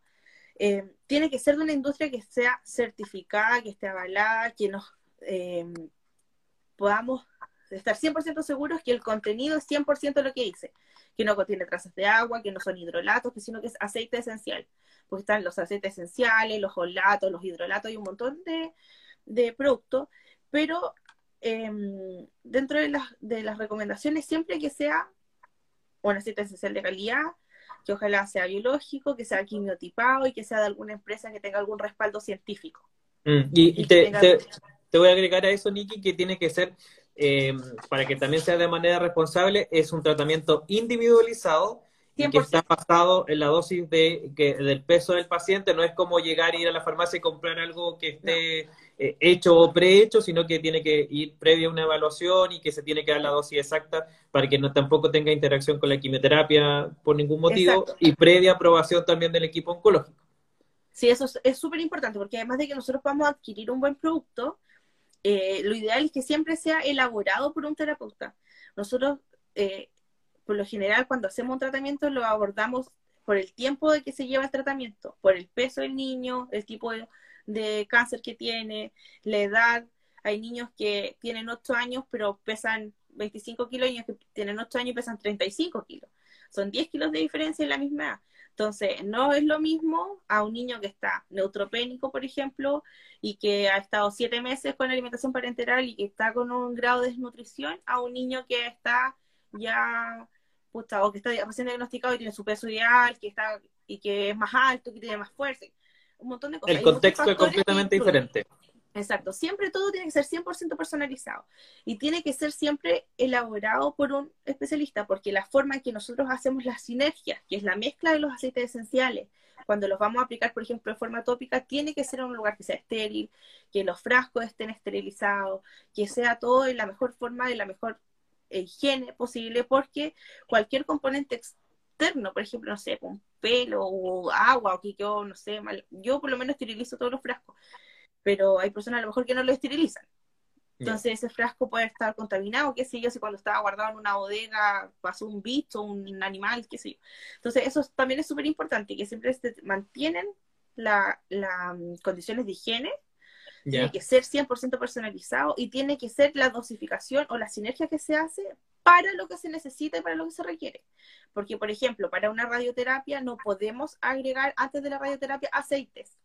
eh, tiene que ser de una industria que sea certificada, que esté avalada, que nos eh, podamos estar 100% seguros que el contenido es 100% lo que dice, que no contiene trazas de agua, que no son hidrolatos, sino que es aceite esencial pues están los aceites esenciales, los olatos, los hidrolatos y un montón de, de productos, pero em, dentro de las, de las recomendaciones siempre que sea un aceite esencial de calidad, que ojalá sea biológico, que sea quimiotipado y que sea de alguna empresa que tenga algún respaldo científico. Mm, y, te, te, voy a agregar a eso, Niki, que tiene que ser, em, para que también sea de manera responsable, es un tratamiento individualizado que está basado en la dosis de, que, del peso del paciente. No es como llegar a ir a la farmacia y comprar algo que esté eh, hecho o prehecho, sino que tiene que ir previa a una evaluación y que se tiene que dar la dosis exacta para que no tampoco tenga interacción con la quimioterapia por ningún motivo y previa aprobación también del equipo oncológico. Sí, eso es súper importante porque además de que nosotros podamos adquirir un buen producto, eh, lo ideal es que siempre sea elaborado por un terapeuta. Nosotros eh, por lo general cuando hacemos un tratamiento lo abordamos por el tiempo de que se lleva el tratamiento, por el peso del niño, el tipo de, cáncer que tiene, la edad. Hay niños que tienen 8 años pero pesan 25 kilos y niños que tienen 8 años y pesan 35 kilos. Son 10 kilos de diferencia en la misma edad. Entonces, no es lo mismo a un niño que está neutropénico, por ejemplo, y que ha estado 7 meses con alimentación parenteral y que está con un grado de desnutrición, a un niño que está ya o que está recién diagnosticado y tiene su peso ideal, que está y que es más alto, que tiene más fuerza, un montón de cosas. El contexto es completamente diferente. Exacto, siempre todo tiene que ser 100% personalizado y tiene que ser siempre elaborado por un especialista, porque la forma en que nosotros hacemos las sinergias, que es la mezcla de los aceites esenciales, cuando los vamos a aplicar, por ejemplo, de forma tópica, tiene que ser en un lugar que sea estéril, que los frascos estén esterilizados, que sea todo en la mejor forma, de la mejor higiene posible, porque cualquier componente externo, por ejemplo, no sé, con pelo o agua o que yo, no sé, mal, yo por lo menos esterilizo todos los frascos, pero hay personas a lo mejor que no lo esterilizan. Entonces ese frasco puede estar contaminado, qué sé yo, si cuando estaba guardado en una bodega pasó un bicho, un animal, qué sé yo. Entonces eso también es súper importante, que siempre se mantienen las mm, condiciones de higiene tiene que ser 100% personalizado y tiene que ser la dosificación o la sinergia que se hace para lo que se necesita y para lo que se requiere. Porque, por ejemplo, para una radioterapia no podemos agregar antes de la radioterapia aceites,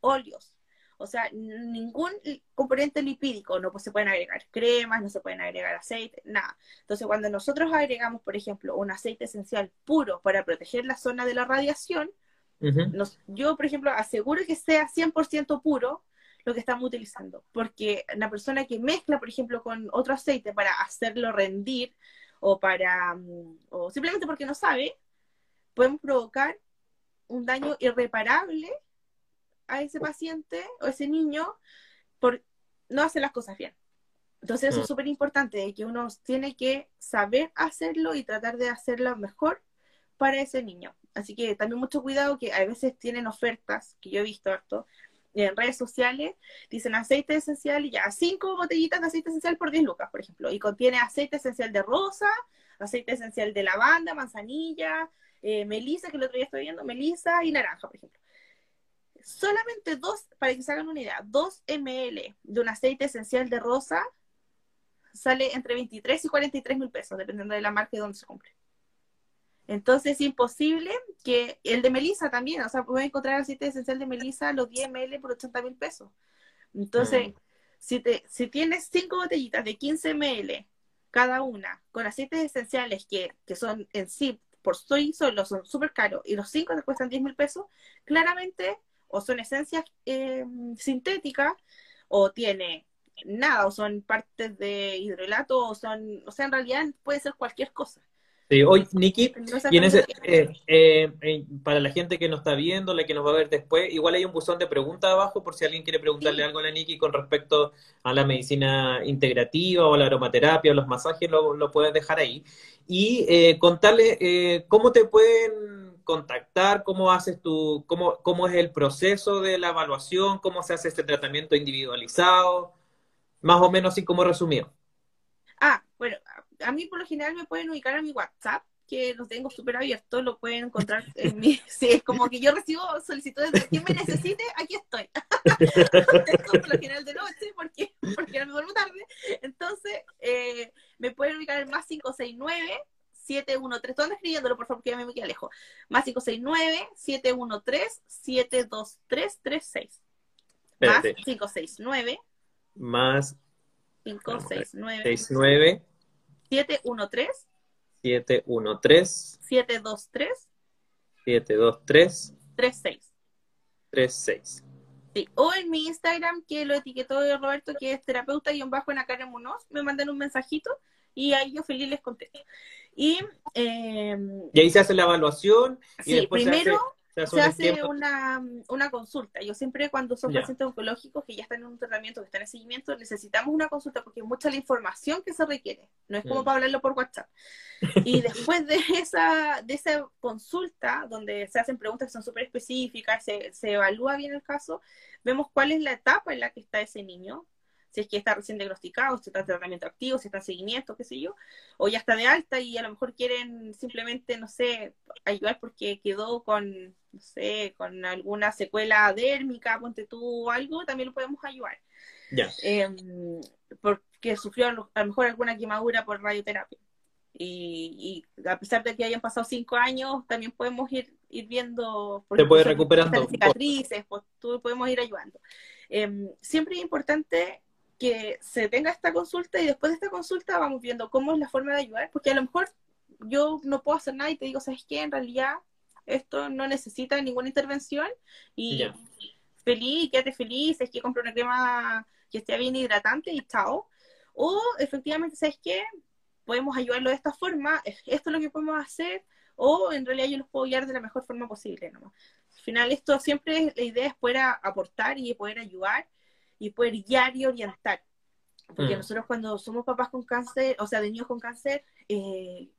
óleos, o sea, ningún componente lipídico, no pues, se pueden agregar cremas, no se pueden agregar aceite, nada. Entonces, cuando nosotros agregamos, por ejemplo, un aceite esencial puro para proteger la zona de la radiación, yo, por ejemplo, aseguro que sea 100% puro lo que estamos utilizando, porque la persona que mezcla, por ejemplo, con otro aceite para hacerlo rendir o para, mm, o simplemente porque no sabe, podemos provocar un daño irreparable a ese paciente o ese niño por no hacer las cosas bien. Entonces eso es mm. súper importante, que uno tiene que saber hacerlo y tratar de hacerlo mejor para ese niño. Así que también mucho cuidado que a veces tienen ofertas, que yo he visto harto, en redes sociales, dicen aceite esencial y ya, cinco botellitas de aceite esencial por 10 lucas, por ejemplo, y contiene aceite esencial de rosa, aceite esencial de lavanda, manzanilla, eh, melisa, que el otro día estoy viendo, melisa y naranja, por ejemplo solamente dos, para que se hagan una idea, dos ml de un aceite esencial de rosa sale entre 23 y 43 mil pesos, dependiendo de la marca y dónde se compre. Entonces es imposible que el de Melissa también, o sea, pueden encontrar aceite esencial de Melissa los 10 ml por 80 mil pesos. Entonces, mm. si, te, si tienes cinco botellitas de 15 ml cada una con aceites esenciales que, que son en sí por sí solo son súper caros y los cinco te cuestan 10 mil pesos, claramente o son esencias eh, sintéticas o tiene nada, o son partes de hidrolato, o son, o sea, en realidad puede ser cualquier cosa. Sí, hoy, Nikki, eh, eh, para la gente que nos está viendo, la que nos va a ver después, igual hay un buzón de preguntas abajo por si alguien quiere preguntarle algo a la Nikki con respecto a la medicina integrativa o la aromaterapia o los masajes, lo, lo puedes dejar ahí. Y contarle cómo te pueden contactar? ¿Cómo haces tu, cómo, cómo es el proceso de la evaluación? ¿Cómo se hace este tratamiento individualizado? Más o menos así como resumido. Ah, bueno, a mí por lo general me pueden ubicar a mi WhatsApp, que lo tengo súper abierto, lo pueden encontrar en mi... Sí, es como que yo recibo solicitudes de quien me necesite, aquí estoy. por lo general de noche, porque, porque no me duermo tarde. Entonces, eh, me pueden ubicar en más 569 713, ¿dónde escribiéndolo, por favor, que ya me queda lejos. Más 569-713-72336. Más 569. Más 569. 713. 713. 723. 723. 36. 36. Sí. O en mi Instagram, que lo etiquetó Roberto, que es terapeuta-en Munoz, me mandan un mensajito y ahí yo feliz les contesto. Y, eh, y ahí se hace la evaluación. Y sí, primero se hace, una, una, consulta. Yo siempre cuando son pacientes oncológicos que ya están en un tratamiento, que están en seguimiento, necesitamos una consulta porque es mucha la información que se requiere. No es como mm. para hablarlo por WhatsApp. Y después de esa, de esa consulta, donde se hacen preguntas que son súper específicas, se, se evalúa bien el caso, vemos cuál es la etapa en la que está ese niño, si es que está recién diagnosticado, si está en tratamiento activo, si está en seguimiento, qué sé yo, o ya está de alta y a lo mejor quieren simplemente, no sé, ayudar porque quedó con, no sé, con alguna secuela dérmica, ponte tú o algo, también lo podemos ayudar. Ya. Em, porque sufrió a lo mejor alguna quemadura por radioterapia. Y, a pesar de que hayan pasado cinco años, también podemos ir, ir viendo... Por Se puede recuperando. Cicatrices, pues, tú podemos ir ayudando. Em, siempre es importante que se tenga esta consulta y después de esta consulta vamos viendo cómo es la forma de ayudar, porque a lo mejor yo no puedo hacer nada y te digo, ¿sabes qué? En realidad esto no necesita ninguna intervención y feliz, quédate feliz, es que compro una crema que esté bien hidratante y chao. O efectivamente, ¿sabes qué? Podemos ayudarlo de esta forma, esto es lo que podemos hacer, o en realidad yo los puedo guiar de la mejor forma posible. ¿no? Al final, esto siempre, la idea es poder aportar y poder ayudar y poder guiar y orientar. Porque mm. nosotros cuando somos papás con cáncer, o sea, de niños con cáncer, eh,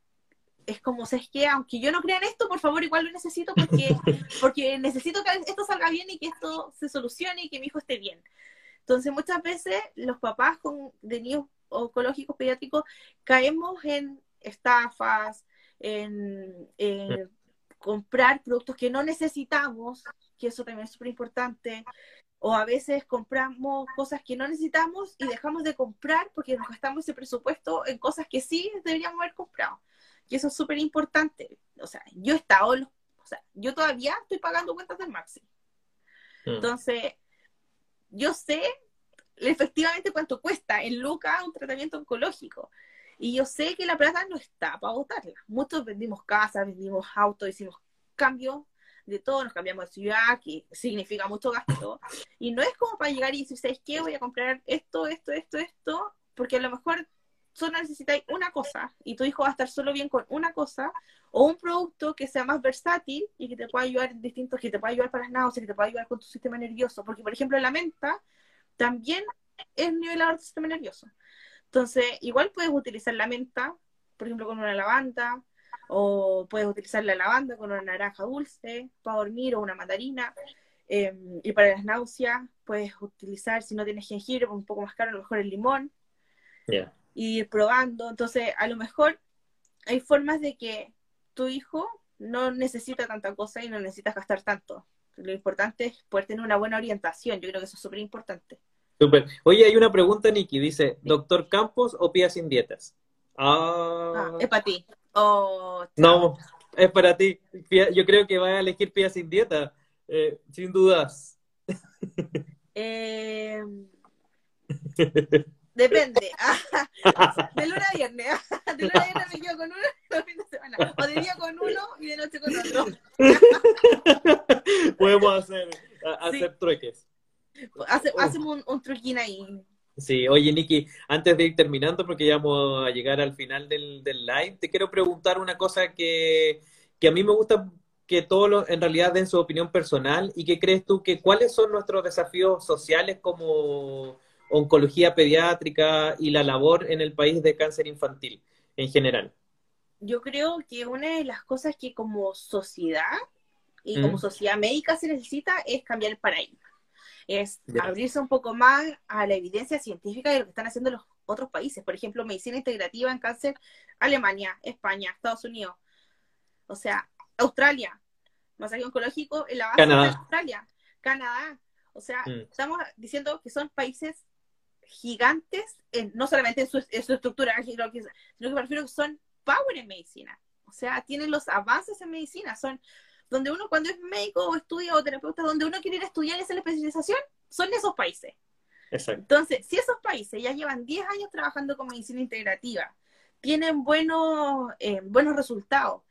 es como, ¿sabes qué? Aunque yo no crea en esto, por favor, igual lo necesito porque, porque necesito que esto salga bien y que esto se solucione y que mi hijo esté bien. Entonces, muchas veces los papás con, de niños oncológicos pediátricos caemos en estafas, en, en comprar productos que no necesitamos, que eso también es súper importante, o a veces compramos cosas que no necesitamos y dejamos de comprar porque nos gastamos ese presupuesto en cosas que sí deberíamos haber comprado. Y eso es súper importante. O sea, yo he estado, o sea, yo todavía estoy pagando cuentas del Maxi. Mm. Entonces, yo sé efectivamente cuánto cuesta en Luca un tratamiento oncológico. Y yo sé que la plata no está para botarla. Muchos vendimos casas, vendimos autos, hicimos cambios de todo, nos cambiamos de ciudad, que significa mucho gasto, y no es como para llegar y decir, ¿sabes qué? Voy a comprar esto, esto, esto, esto, porque a lo mejor solo necesitáis una cosa y tu hijo va a estar solo bien con una cosa o un producto que sea más versátil y que te pueda ayudar en distintos, que te pueda ayudar para las náuseas, que te pueda ayudar con tu sistema nervioso, porque por ejemplo la menta también es nivelador del sistema nervioso. Entonces, igual puedes utilizar la menta, por ejemplo, con una lavanda, o puedes utilizar la lavanda con una naranja dulce para dormir o una mandarina. Em, y para las náuseas, puedes utilizar, si no tienes jengibre, un poco más caro, a lo mejor el limón. Y ir probando. Entonces, a lo mejor hay formas de que tu hijo no necesita tanta cosa y no necesitas gastar tanto. Lo importante es poder tener una buena orientación. Yo creo que eso es súper importante. Súper. Oye, hay una pregunta, Nikki. Dice, ¿doctor Campos o Pía sin dietas? Ah, ah es para ti. Oh, no, es para ti. Yo creo que vas a elegir Pía sin dieta, eh, sin dudas. Eh... Depende. de luna a viernes. De luna a viernes me quedo con uno los fines de semana. O de día con uno y de noche con otro. Podemos hacer, hacer trueques. hacemos un, un truquín ahí. Sí, oye Niki, antes de ir terminando, porque ya vamos a llegar al final del, del live, te quiero preguntar una cosa que, que a mí me gusta que todos en realidad den su opinión personal y que crees tú que cuáles son nuestros desafíos sociales como oncología pediátrica y la labor en el país de cáncer infantil en general. Yo creo que una de las cosas que como sociedad y como sociedad médica se necesita es cambiar el paradigma es abrirse un poco más a la evidencia científica de lo que están haciendo los otros países. Por ejemplo, medicina integrativa en cáncer, Alemania, España, Estados Unidos, o sea, Australia, masaje oncológico en la base de Australia, Canadá. O sea, mm. estamos diciendo que son países gigantes, en, no solamente en su, estructura, sino que, sino que me refiero que son power en medicina. O sea, tienen los avances en medicina, son donde uno cuando es médico o estudia o terapeuta, donde uno quiere ir a estudiar esa especialización, son esos países. Exacto. Entonces, si esos países ya llevan 10 años trabajando con medicina integrativa, tienen buenos, eh, buenos resultados,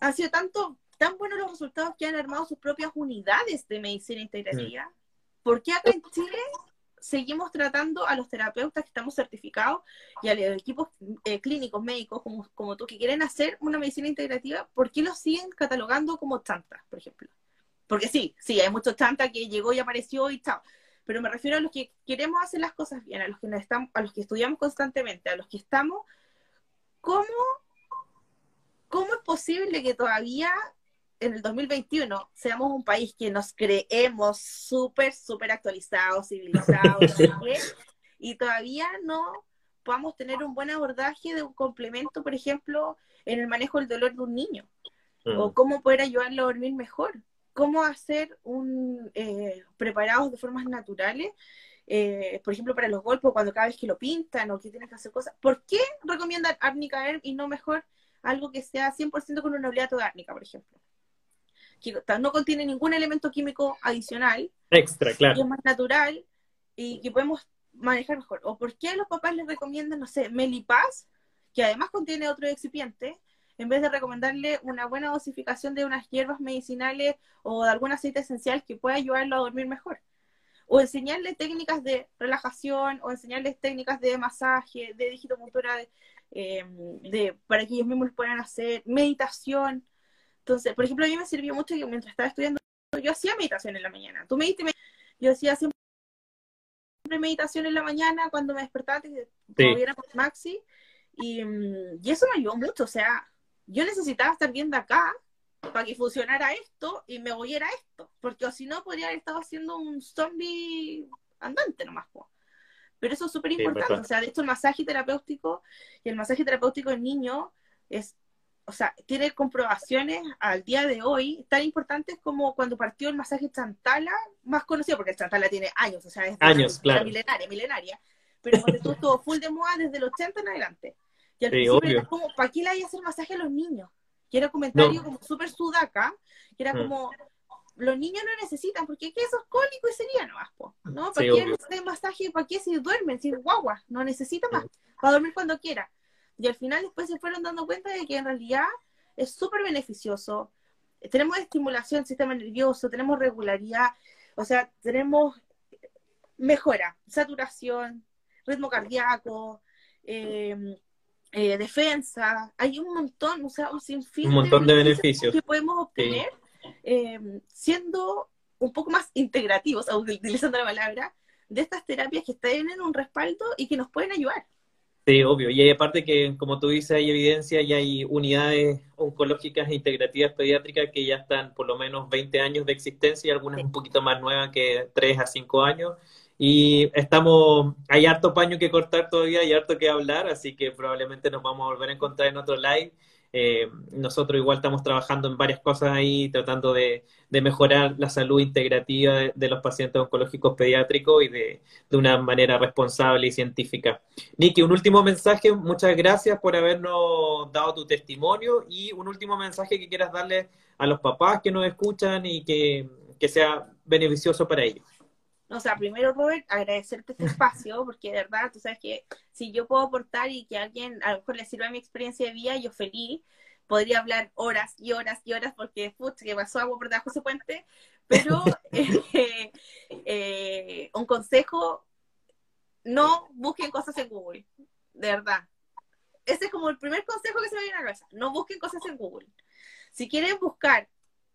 han sido tanto, tan buenos los resultados que han armado sus propias unidades de medicina integrativa, mm. ¿por qué acá en Chile seguimos tratando a los terapeutas que estamos certificados y a los equipos eh, clínicos, médicos, como, tú, que quieren hacer una medicina integrativa, ¿por qué los siguen catalogando como chantas, por ejemplo? Porque sí, sí, hay muchos chantas que llegó y apareció y chao. Pero me refiero a los que queremos hacer las cosas bien, a los que estamos, a los que estudiamos constantemente, a los que estamos, ¿cómo, cómo es posible que todavía en el 2021 seamos un país que nos creemos súper, súper actualizados, civilizados, y todavía no podamos tener un buen abordaje de un complemento, por ejemplo, en el manejo del dolor de un niño, o mm. cómo poder ayudarlo a dormir mejor, cómo hacer un eh, preparados de formas naturales, eh, por ejemplo, para los golpes, cuando cada vez que lo pintan o que tienen que hacer cosas. ¿Por qué recomiendan árnica y no mejor algo que sea 100% con un oleato de árnica, por ejemplo? Que no contiene ningún elemento químico adicional. Extra, claro. Que es más natural y que podemos manejar mejor. ¿O por qué los papás les recomiendan, no sé, Melipaz, que además contiene otro excipiente, en vez de recomendarle una buena dosificación de unas hierbas medicinales o de algún aceite esencial que pueda ayudarlo a dormir mejor? O enseñarle técnicas de relajación, o enseñarles técnicas de masaje, de digitopuntura, de, eh, de, para que ellos mismos puedan hacer, meditación. Entonces, por ejemplo, a mí me sirvió mucho que mientras estaba estudiando, yo hacía meditación en la mañana. Tú me diste, yo hacía siempre meditación en la mañana cuando me despertaba de que con Maxi. Y, y, eso me ayudó mucho. O sea, yo necesitaba estar viendo acá para que funcionara esto y me oyera esto. Porque si no, podría haber estado haciendo un zombie andante nomás. Pero eso es súper importante. o sea, de hecho, el masaje terapéutico y el masaje terapéutico en niño es o sea, tiene comprobaciones al día de hoy tan importantes como cuando partió el masaje Chantala, más conocido, porque el Chantala tiene años, o sea, es años, claro. milenaria, milenaria, pero cuando estuvo todo full de moda desde el 80 en adelante. Y al principio era como, ¿para qué le hay a hacer masaje a los niños? Que era un comentario como súper sudaca, que era mm. como, los niños no necesitan, porque ¿qué esos cólicos y sería nomás, ¿no? ¿Para qué necesitan masaje? ¿Para qué si duermen? Si guagua, no necesita más, para dormir cuando quiera. Y al final después se fueron dando cuenta de que en realidad es súper beneficioso. Tenemos estimulación del sistema nervioso, tenemos regularidad, o sea, tenemos mejora, saturación, ritmo cardíaco, em, eh, defensa, hay un montón, o sea, un sinfín un montón de beneficios, que podemos obtener em, siendo un poco más integrativos, utilizando la palabra, de estas terapias que tienen un respaldo y que nos pueden ayudar. Sí, obvio. Y aparte que, como tú dices, hay evidencia y hay unidades oncológicas e integrativas pediátricas que ya están por lo menos 20 años de existencia y algunas un poquito más nuevas que 3 a 5 años. Y estamos, hay harto paño que cortar todavía y harto que hablar, así que probablemente nos vamos a volver a encontrar en otro live eh, nosotros igual estamos trabajando en varias cosas ahí, tratando de, mejorar la salud integrativa de, los pacientes oncológicos pediátricos y de, una manera responsable y científica. Niki, un último mensaje, muchas gracias por habernos dado tu testimonio y un último mensaje que quieras darle a los papás que nos escuchan y que, que sea beneficioso para ellos. O sea, primero, Robert, agradecerte este espacio, porque de verdad, tú sabes que si yo puedo aportar y que a alguien a lo mejor le sirva mi experiencia de vida, yo feliz. Podría hablar horas y horas y horas porque, putz, que pasó agua por debajo de ese puente. Pero eh, eh, un consejo, no busquen cosas en Google, de verdad. Ese es como el primer consejo que se me viene a la cabeza. No busquen cosas en Google. Si quieren buscar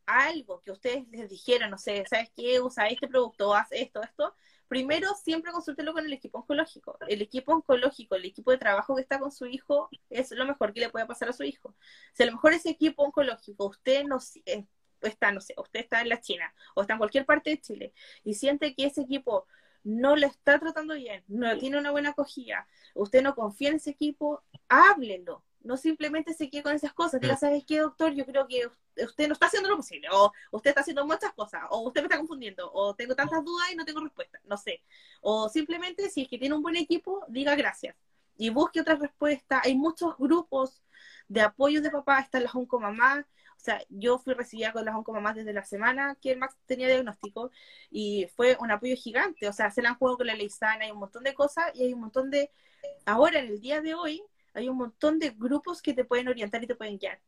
algo que ustedes les dijeron, no sé, ¿sabes qué? Usa este producto, haz esto, esto. Primero, siempre consúltelo con el equipo oncológico. El equipo oncológico, el equipo de trabajo que está con su hijo, es lo mejor que le puede pasar a su hijo. Si a lo mejor ese equipo oncológico, usted no eh, está, no sé, usted está en la China o está en cualquier parte de Chile y siente que ese equipo no lo está tratando bien, no tiene una buena acogida, usted no confía en ese equipo, háblenlo, no simplemente se quede con esas cosas, diga, ¿sabes qué, doctor? Yo creo que usted no está haciendo lo posible, o usted está haciendo muchas cosas, o usted me está confundiendo, o tengo tantas dudas y no tengo respuesta, no sé. O simplemente, si es que tiene un buen equipo, diga gracias y busque otra respuesta. Hay muchos grupos de apoyo de papá, están las oncomamás, o sea, yo fui recibida con las oncomamás desde la semana que el Max tenía diagnóstico y fue un apoyo gigante, o sea, se la han jugado con la ley sana, hay un montón de cosas y hay un montón de, ahora en el día de hoy, hay un montón de grupos que te pueden orientar y te pueden guiar.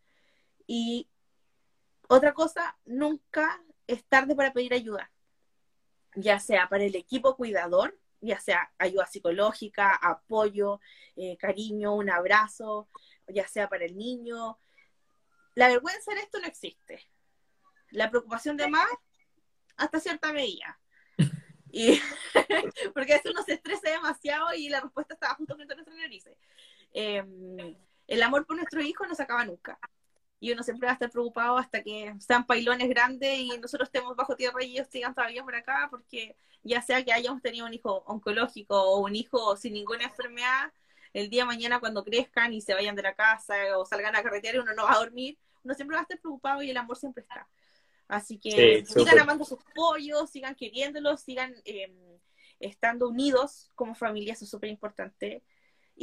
Y otra cosa, nunca es tarde para pedir ayuda, ya sea para el equipo cuidador, ya sea ayuda psicológica, apoyo, eh, cariño, un abrazo, ya sea para el niño. La vergüenza en esto no existe. La preocupación de más, hasta cierta medida. Y, porque a veces uno se estresa demasiado y la respuesta estaba justo frente a nuestra narices. Em, el amor por nuestro hijo no se acaba nunca. Y uno siempre va a estar preocupado hasta que sean pailones grandes y nosotros estemos bajo tierra y ellos sigan todavía por acá, porque ya sea que hayamos tenido un hijo oncológico o un hijo sin ninguna enfermedad, el día de mañana cuando crezcan y se vayan de la casa o salgan a carretear y uno no va a dormir, uno siempre va a estar preocupado y el amor siempre está. Así que sigan amando sus pollos, sigan queriéndolos, sigan em, estando unidos como familia, eso es súper importante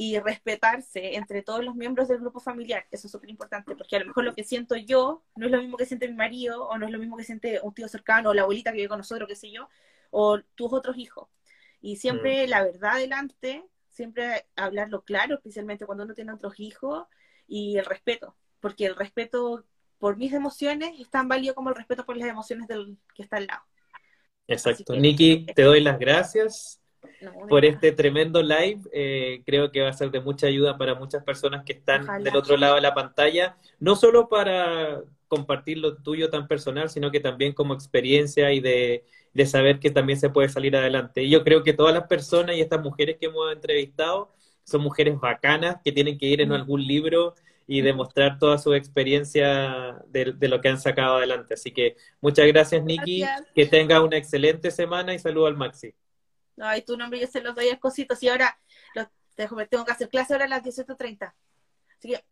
y respetarse entre todos los miembros del grupo familiar. Eso es súper importante, porque a lo mejor lo que siento yo no es lo mismo que siente mi marido, o no es lo mismo que siente un tío cercano, o la abuelita que vive con nosotros, qué sé yo, o tus otros hijos. Y siempre mm. la verdad adelante, siempre hablarlo claro, especialmente cuando uno tiene otros hijos, y el respeto, porque el respeto por mis emociones es tan válido como el respeto por las emociones del que está al lado. Exacto. Nikki, te doy las gracias por este tremendo live. Eh, creo que va a ser de mucha ayuda para muchas personas que están del otro lado de la pantalla, no solo para compartir lo tuyo tan personal, sino que también como experiencia y de, saber que también se puede salir adelante. Y yo creo que todas las personas y estas mujeres que hemos entrevistado son mujeres bacanas que tienen que ir en algún libro y demostrar toda su experiencia de, lo que han sacado adelante. Así que muchas gracias, Nikki. Que tenga una excelente semana y saludo al Maxi. Ay, tu nombre yo se los doy a cositos y ahora tengo que hacer clase ahora a las 18.30. Así que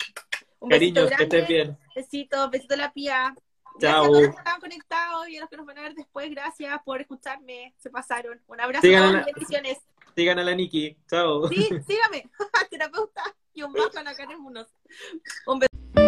un besito grande, que estés bien. Besito, besito a la pía. Chao. Gracias a todos los que conectados y a los que nos van a ver después. Gracias por escucharme. Se pasaron. Un abrazo y bendiciones. Sigan a la Niki. Chao. Sí, sígame. Terapeuta y un bajo a la Karen Munoz. Un beso.